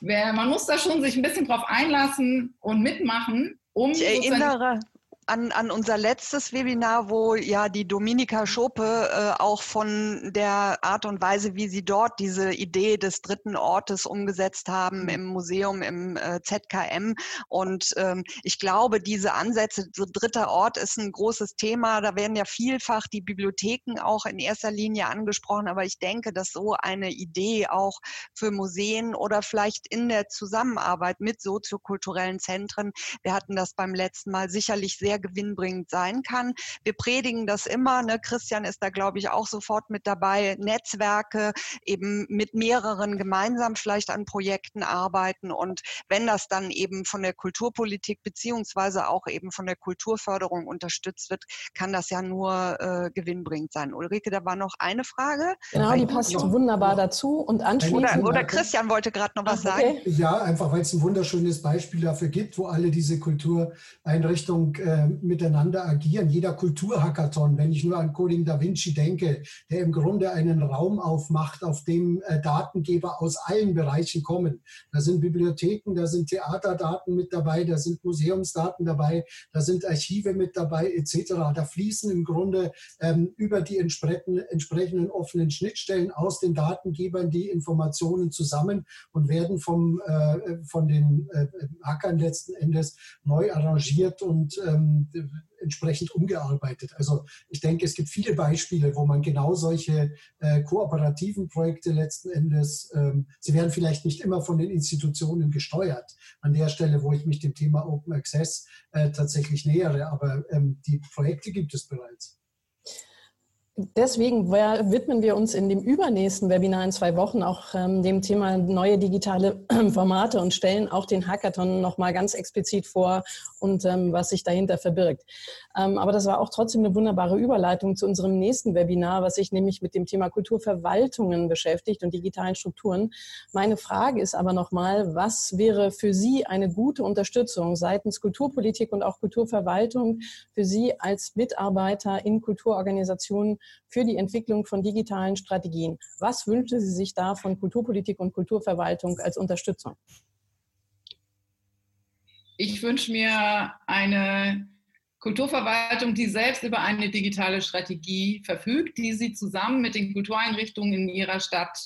wer, man muss da schon sich ein bisschen drauf einlassen und mitmachen, um ich erinnere, an, an unser letztes Webinar, wo ja die Dominika Schope äh, auch von der Art und Weise, wie sie dort diese Idee des dritten Ortes umgesetzt haben mhm. im Museum, im äh, ZKM. Und ähm, ich glaube, diese Ansätze, dritter Ort ist ein großes Thema. Da werden ja vielfach die Bibliotheken auch in erster Linie angesprochen. Aber ich denke, dass so eine Idee auch für Museen oder vielleicht in der Zusammenarbeit mit soziokulturellen Zentren, wir hatten das beim letzten Mal sicherlich sehr sehr gewinnbringend sein kann. Wir predigen das immer. Ne? Christian ist da, glaube ich, auch sofort mit dabei. Netzwerke eben mit mehreren gemeinsam vielleicht an Projekten arbeiten. Und wenn das dann eben von der Kulturpolitik beziehungsweise auch eben von der Kulturförderung unterstützt wird, kann das ja nur äh, gewinnbringend sein. Ulrike, da war noch eine Frage. Genau, die passt ja. wunderbar dazu. Und anschließend. Oder, oder Christian wollte gerade noch was Ach, okay. sagen. Ja, einfach weil es ein wunderschönes Beispiel dafür gibt, wo alle diese Kultureinrichtungen äh, miteinander agieren. Jeder Kulturhackathon, wenn ich nur an Coding Da Vinci denke, der im Grunde einen Raum aufmacht, auf dem äh, Datengeber aus allen Bereichen kommen. Da sind Bibliotheken, da sind Theaterdaten mit dabei, da sind Museumsdaten dabei, da sind Archive mit dabei etc. Da fließen im Grunde ähm, über die entsprechenden, entsprechenden offenen Schnittstellen aus den Datengebern die Informationen zusammen und werden vom, äh, von den äh, Hackern letzten Endes neu arrangiert und ähm, entsprechend umgearbeitet. Also ich denke, es gibt viele Beispiele, wo man genau solche äh, kooperativen Projekte letzten Endes, ähm, sie werden vielleicht nicht immer von den Institutionen gesteuert, an der Stelle, wo ich mich dem Thema Open Access äh, tatsächlich nähere, aber ähm, die Projekte gibt es bereits. Deswegen widmen wir uns in dem übernächsten Webinar in zwei Wochen auch ähm, dem Thema neue digitale <clears throat> Formate und stellen auch den Hackathon nochmal ganz explizit vor und ähm, was sich dahinter verbirgt. Ähm, aber das war auch trotzdem eine wunderbare Überleitung zu unserem nächsten Webinar, was sich nämlich mit dem Thema Kulturverwaltungen beschäftigt und digitalen Strukturen. Meine Frage ist aber nochmal, was wäre für Sie eine gute Unterstützung seitens Kulturpolitik und auch Kulturverwaltung für Sie als Mitarbeiter in Kulturorganisationen für die Entwicklung von digitalen Strategien. Was wünschen Sie sich da von Kulturpolitik und Kulturverwaltung als Unterstützung? Ich wünsche mir eine Kulturverwaltung, die selbst über eine digitale Strategie verfügt, die sie zusammen mit den Kultureinrichtungen in ihrer Stadt,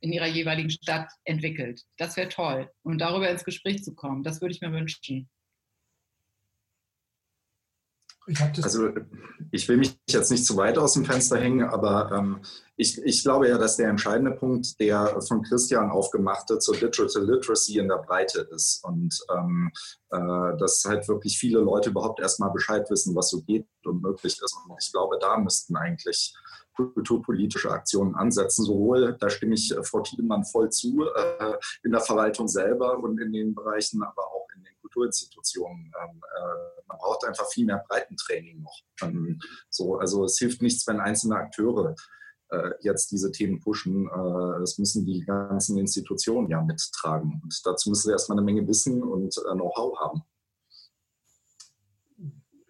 in ihrer jeweiligen Stadt entwickelt. Das wäre toll. Und darüber ins Gespräch zu kommen, das würde ich mir wünschen. Ich also ich will mich jetzt nicht zu weit aus dem Fenster hängen, aber ähm, ich, ich glaube ja, dass der entscheidende Punkt, der von Christian aufgemachte zur Digital Literacy in der Breite ist und ähm, äh, dass halt wirklich viele Leute überhaupt erstmal Bescheid wissen, was so geht und möglich ist. Und ich glaube, da müssten eigentlich kulturpolitische Aktionen ansetzen. Sowohl, da stimme ich Frau Tiedemann voll zu, äh, in der Verwaltung selber und in den Bereichen, aber auch in den Kulturinstitutionen. Ähm, äh, man braucht einfach viel mehr Breitentraining noch. Ähm, so, also es hilft nichts, wenn einzelne Akteure äh, jetzt diese Themen pushen. Äh, das müssen die ganzen Institutionen ja mittragen. Und dazu müssen sie erstmal eine Menge Wissen und äh, Know-how haben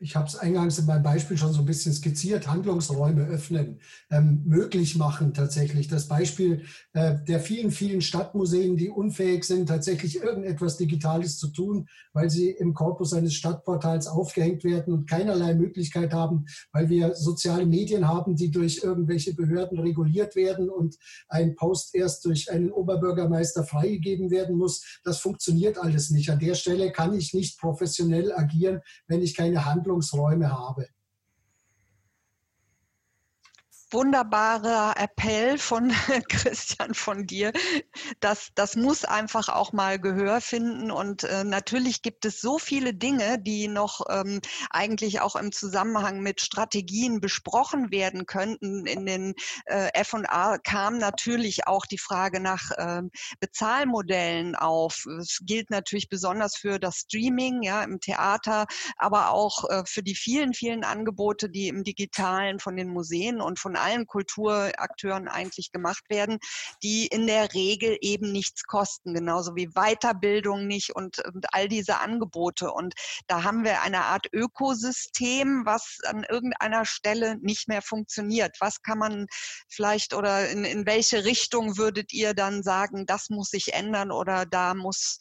ich habe es eingangs in meinem Beispiel schon so ein bisschen skizziert, Handlungsräume öffnen, ähm, möglich machen tatsächlich. Das Beispiel äh, der vielen, vielen Stadtmuseen, die unfähig sind, tatsächlich irgendetwas Digitales zu tun, weil sie im Korpus eines Stadtportals aufgehängt werden und keinerlei Möglichkeit haben, weil wir soziale Medien haben, die durch irgendwelche Behörden reguliert werden und ein Post erst durch einen Oberbürgermeister freigegeben werden muss. Das funktioniert alles nicht. An der Stelle kann ich nicht professionell agieren, wenn ich keine Handlung Handlungsräume habe wunderbarer Appell von <laughs> Christian von dir. Das, das muss einfach auch mal Gehör finden. Und äh, natürlich gibt es so viele Dinge, die noch ähm, eigentlich auch im Zusammenhang mit Strategien besprochen werden könnten. In den äh, F&A kam natürlich auch die Frage nach äh, Bezahlmodellen auf. Es gilt natürlich besonders für das Streaming ja, im Theater, aber auch äh, für die vielen, vielen Angebote, die im digitalen von den Museen und von allen Kulturakteuren eigentlich gemacht werden, die in der Regel eben nichts kosten, genauso wie Weiterbildung nicht und, und all diese Angebote. Und da haben wir eine Art Ökosystem, was an irgendeiner Stelle nicht mehr funktioniert. Was kann man vielleicht oder in, in welche Richtung würdet ihr dann sagen, das muss sich ändern oder da muss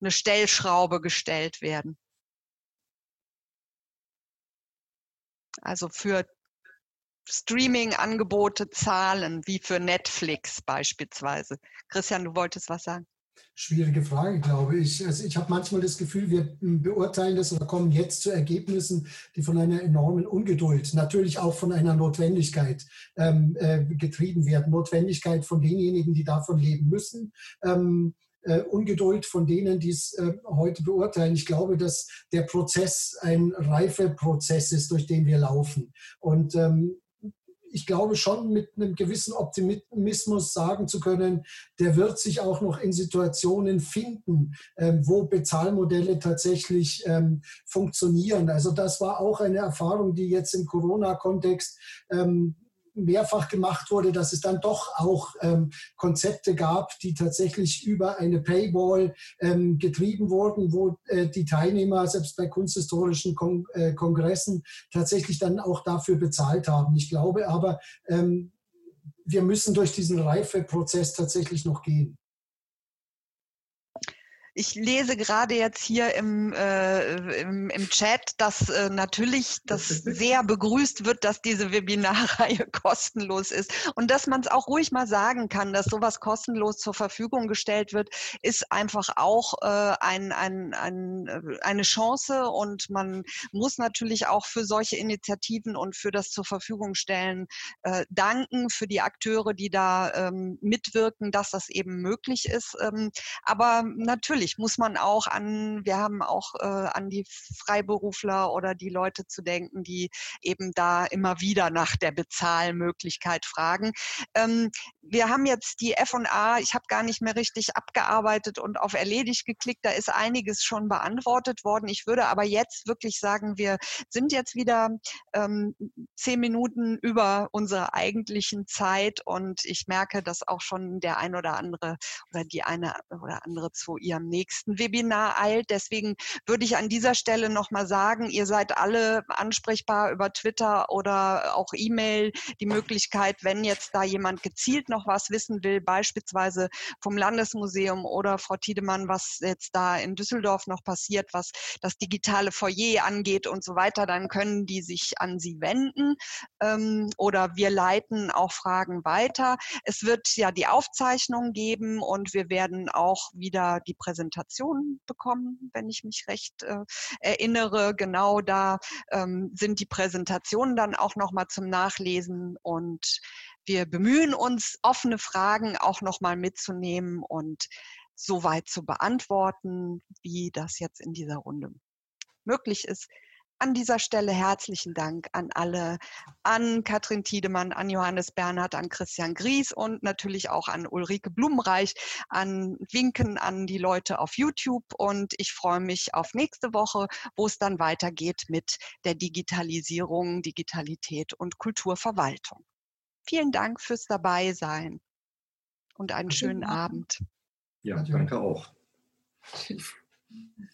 eine Stellschraube gestellt werden? Also für Streaming-Angebote zahlen, wie für Netflix beispielsweise. Christian, du wolltest was sagen? Schwierige Frage, glaube ich. Also ich habe manchmal das Gefühl, wir beurteilen das oder kommen jetzt zu Ergebnissen, die von einer enormen Ungeduld, natürlich auch von einer Notwendigkeit ähm, äh, getrieben werden. Notwendigkeit von denjenigen, die davon leben müssen. Ähm, äh, Ungeduld von denen, die es äh, heute beurteilen. Ich glaube, dass der Prozess ein Reifeprozess ist, durch den wir laufen. Und ähm, ich glaube schon mit einem gewissen Optimismus sagen zu können, der wird sich auch noch in Situationen finden, ähm, wo Bezahlmodelle tatsächlich ähm, funktionieren. Also das war auch eine Erfahrung, die jetzt im Corona-Kontext ähm, mehrfach gemacht wurde, dass es dann doch auch ähm, Konzepte gab, die tatsächlich über eine Paywall ähm, getrieben wurden, wo äh, die Teilnehmer selbst bei kunsthistorischen Kon äh, Kongressen tatsächlich dann auch dafür bezahlt haben. Ich glaube aber, ähm, wir müssen durch diesen Reifeprozess tatsächlich noch gehen. Ich lese gerade jetzt hier im, äh, im, im, Chat, dass äh, natürlich das sehr begrüßt wird, dass diese Webinarreihe <laughs> kostenlos ist. Und dass man es auch ruhig mal sagen kann, dass sowas kostenlos zur Verfügung gestellt wird, ist einfach auch äh, ein, ein, ein, äh, eine Chance. Und man muss natürlich auch für solche Initiativen und für das zur Verfügung stellen äh, danken, für die Akteure, die da ähm, mitwirken, dass das eben möglich ist. Ähm, aber natürlich, natürlich muss man auch an, wir haben auch äh, an die Freiberufler oder die Leute zu denken, die eben da immer wieder nach der Bezahlmöglichkeit fragen. Ähm, wir haben jetzt die F&A, ich habe gar nicht mehr richtig abgearbeitet und auf erledigt geklickt. Da ist einiges schon beantwortet worden. Ich würde aber jetzt wirklich sagen, wir sind jetzt wieder ähm, zehn Minuten über unserer eigentlichen Zeit und ich merke, dass auch schon der ein oder andere oder die eine oder andere zu ihrem nächsten Webinar eilt. Deswegen würde ich an dieser Stelle nochmal sagen, ihr seid alle ansprechbar über Twitter oder auch E-Mail. Die Möglichkeit, wenn jetzt da jemand gezielt noch was wissen will, beispielsweise vom Landesmuseum oder Frau Tiedemann, was jetzt da in Düsseldorf noch passiert, was das digitale Foyer angeht und so weiter, dann können die sich an Sie wenden ähm, oder wir leiten auch Fragen weiter. Es wird ja die Aufzeichnung geben und wir werden auch wieder die Präsentation Präsentation bekommen, wenn ich mich recht äh, erinnere. Genau da ähm, sind die Präsentationen dann auch nochmal zum Nachlesen und wir bemühen uns, offene Fragen auch nochmal mitzunehmen und so weit zu beantworten, wie das jetzt in dieser Runde möglich ist an dieser Stelle herzlichen Dank an alle, an Katrin Tiedemann, an Johannes Bernhard, an Christian Gries und natürlich auch an Ulrike Blumenreich, an Winken an die Leute auf YouTube. Und ich freue mich auf nächste Woche, wo es dann weitergeht mit der Digitalisierung, Digitalität und Kulturverwaltung. Vielen Dank fürs Dabeisein und einen schönen Abend. Ja, danke auch. <laughs>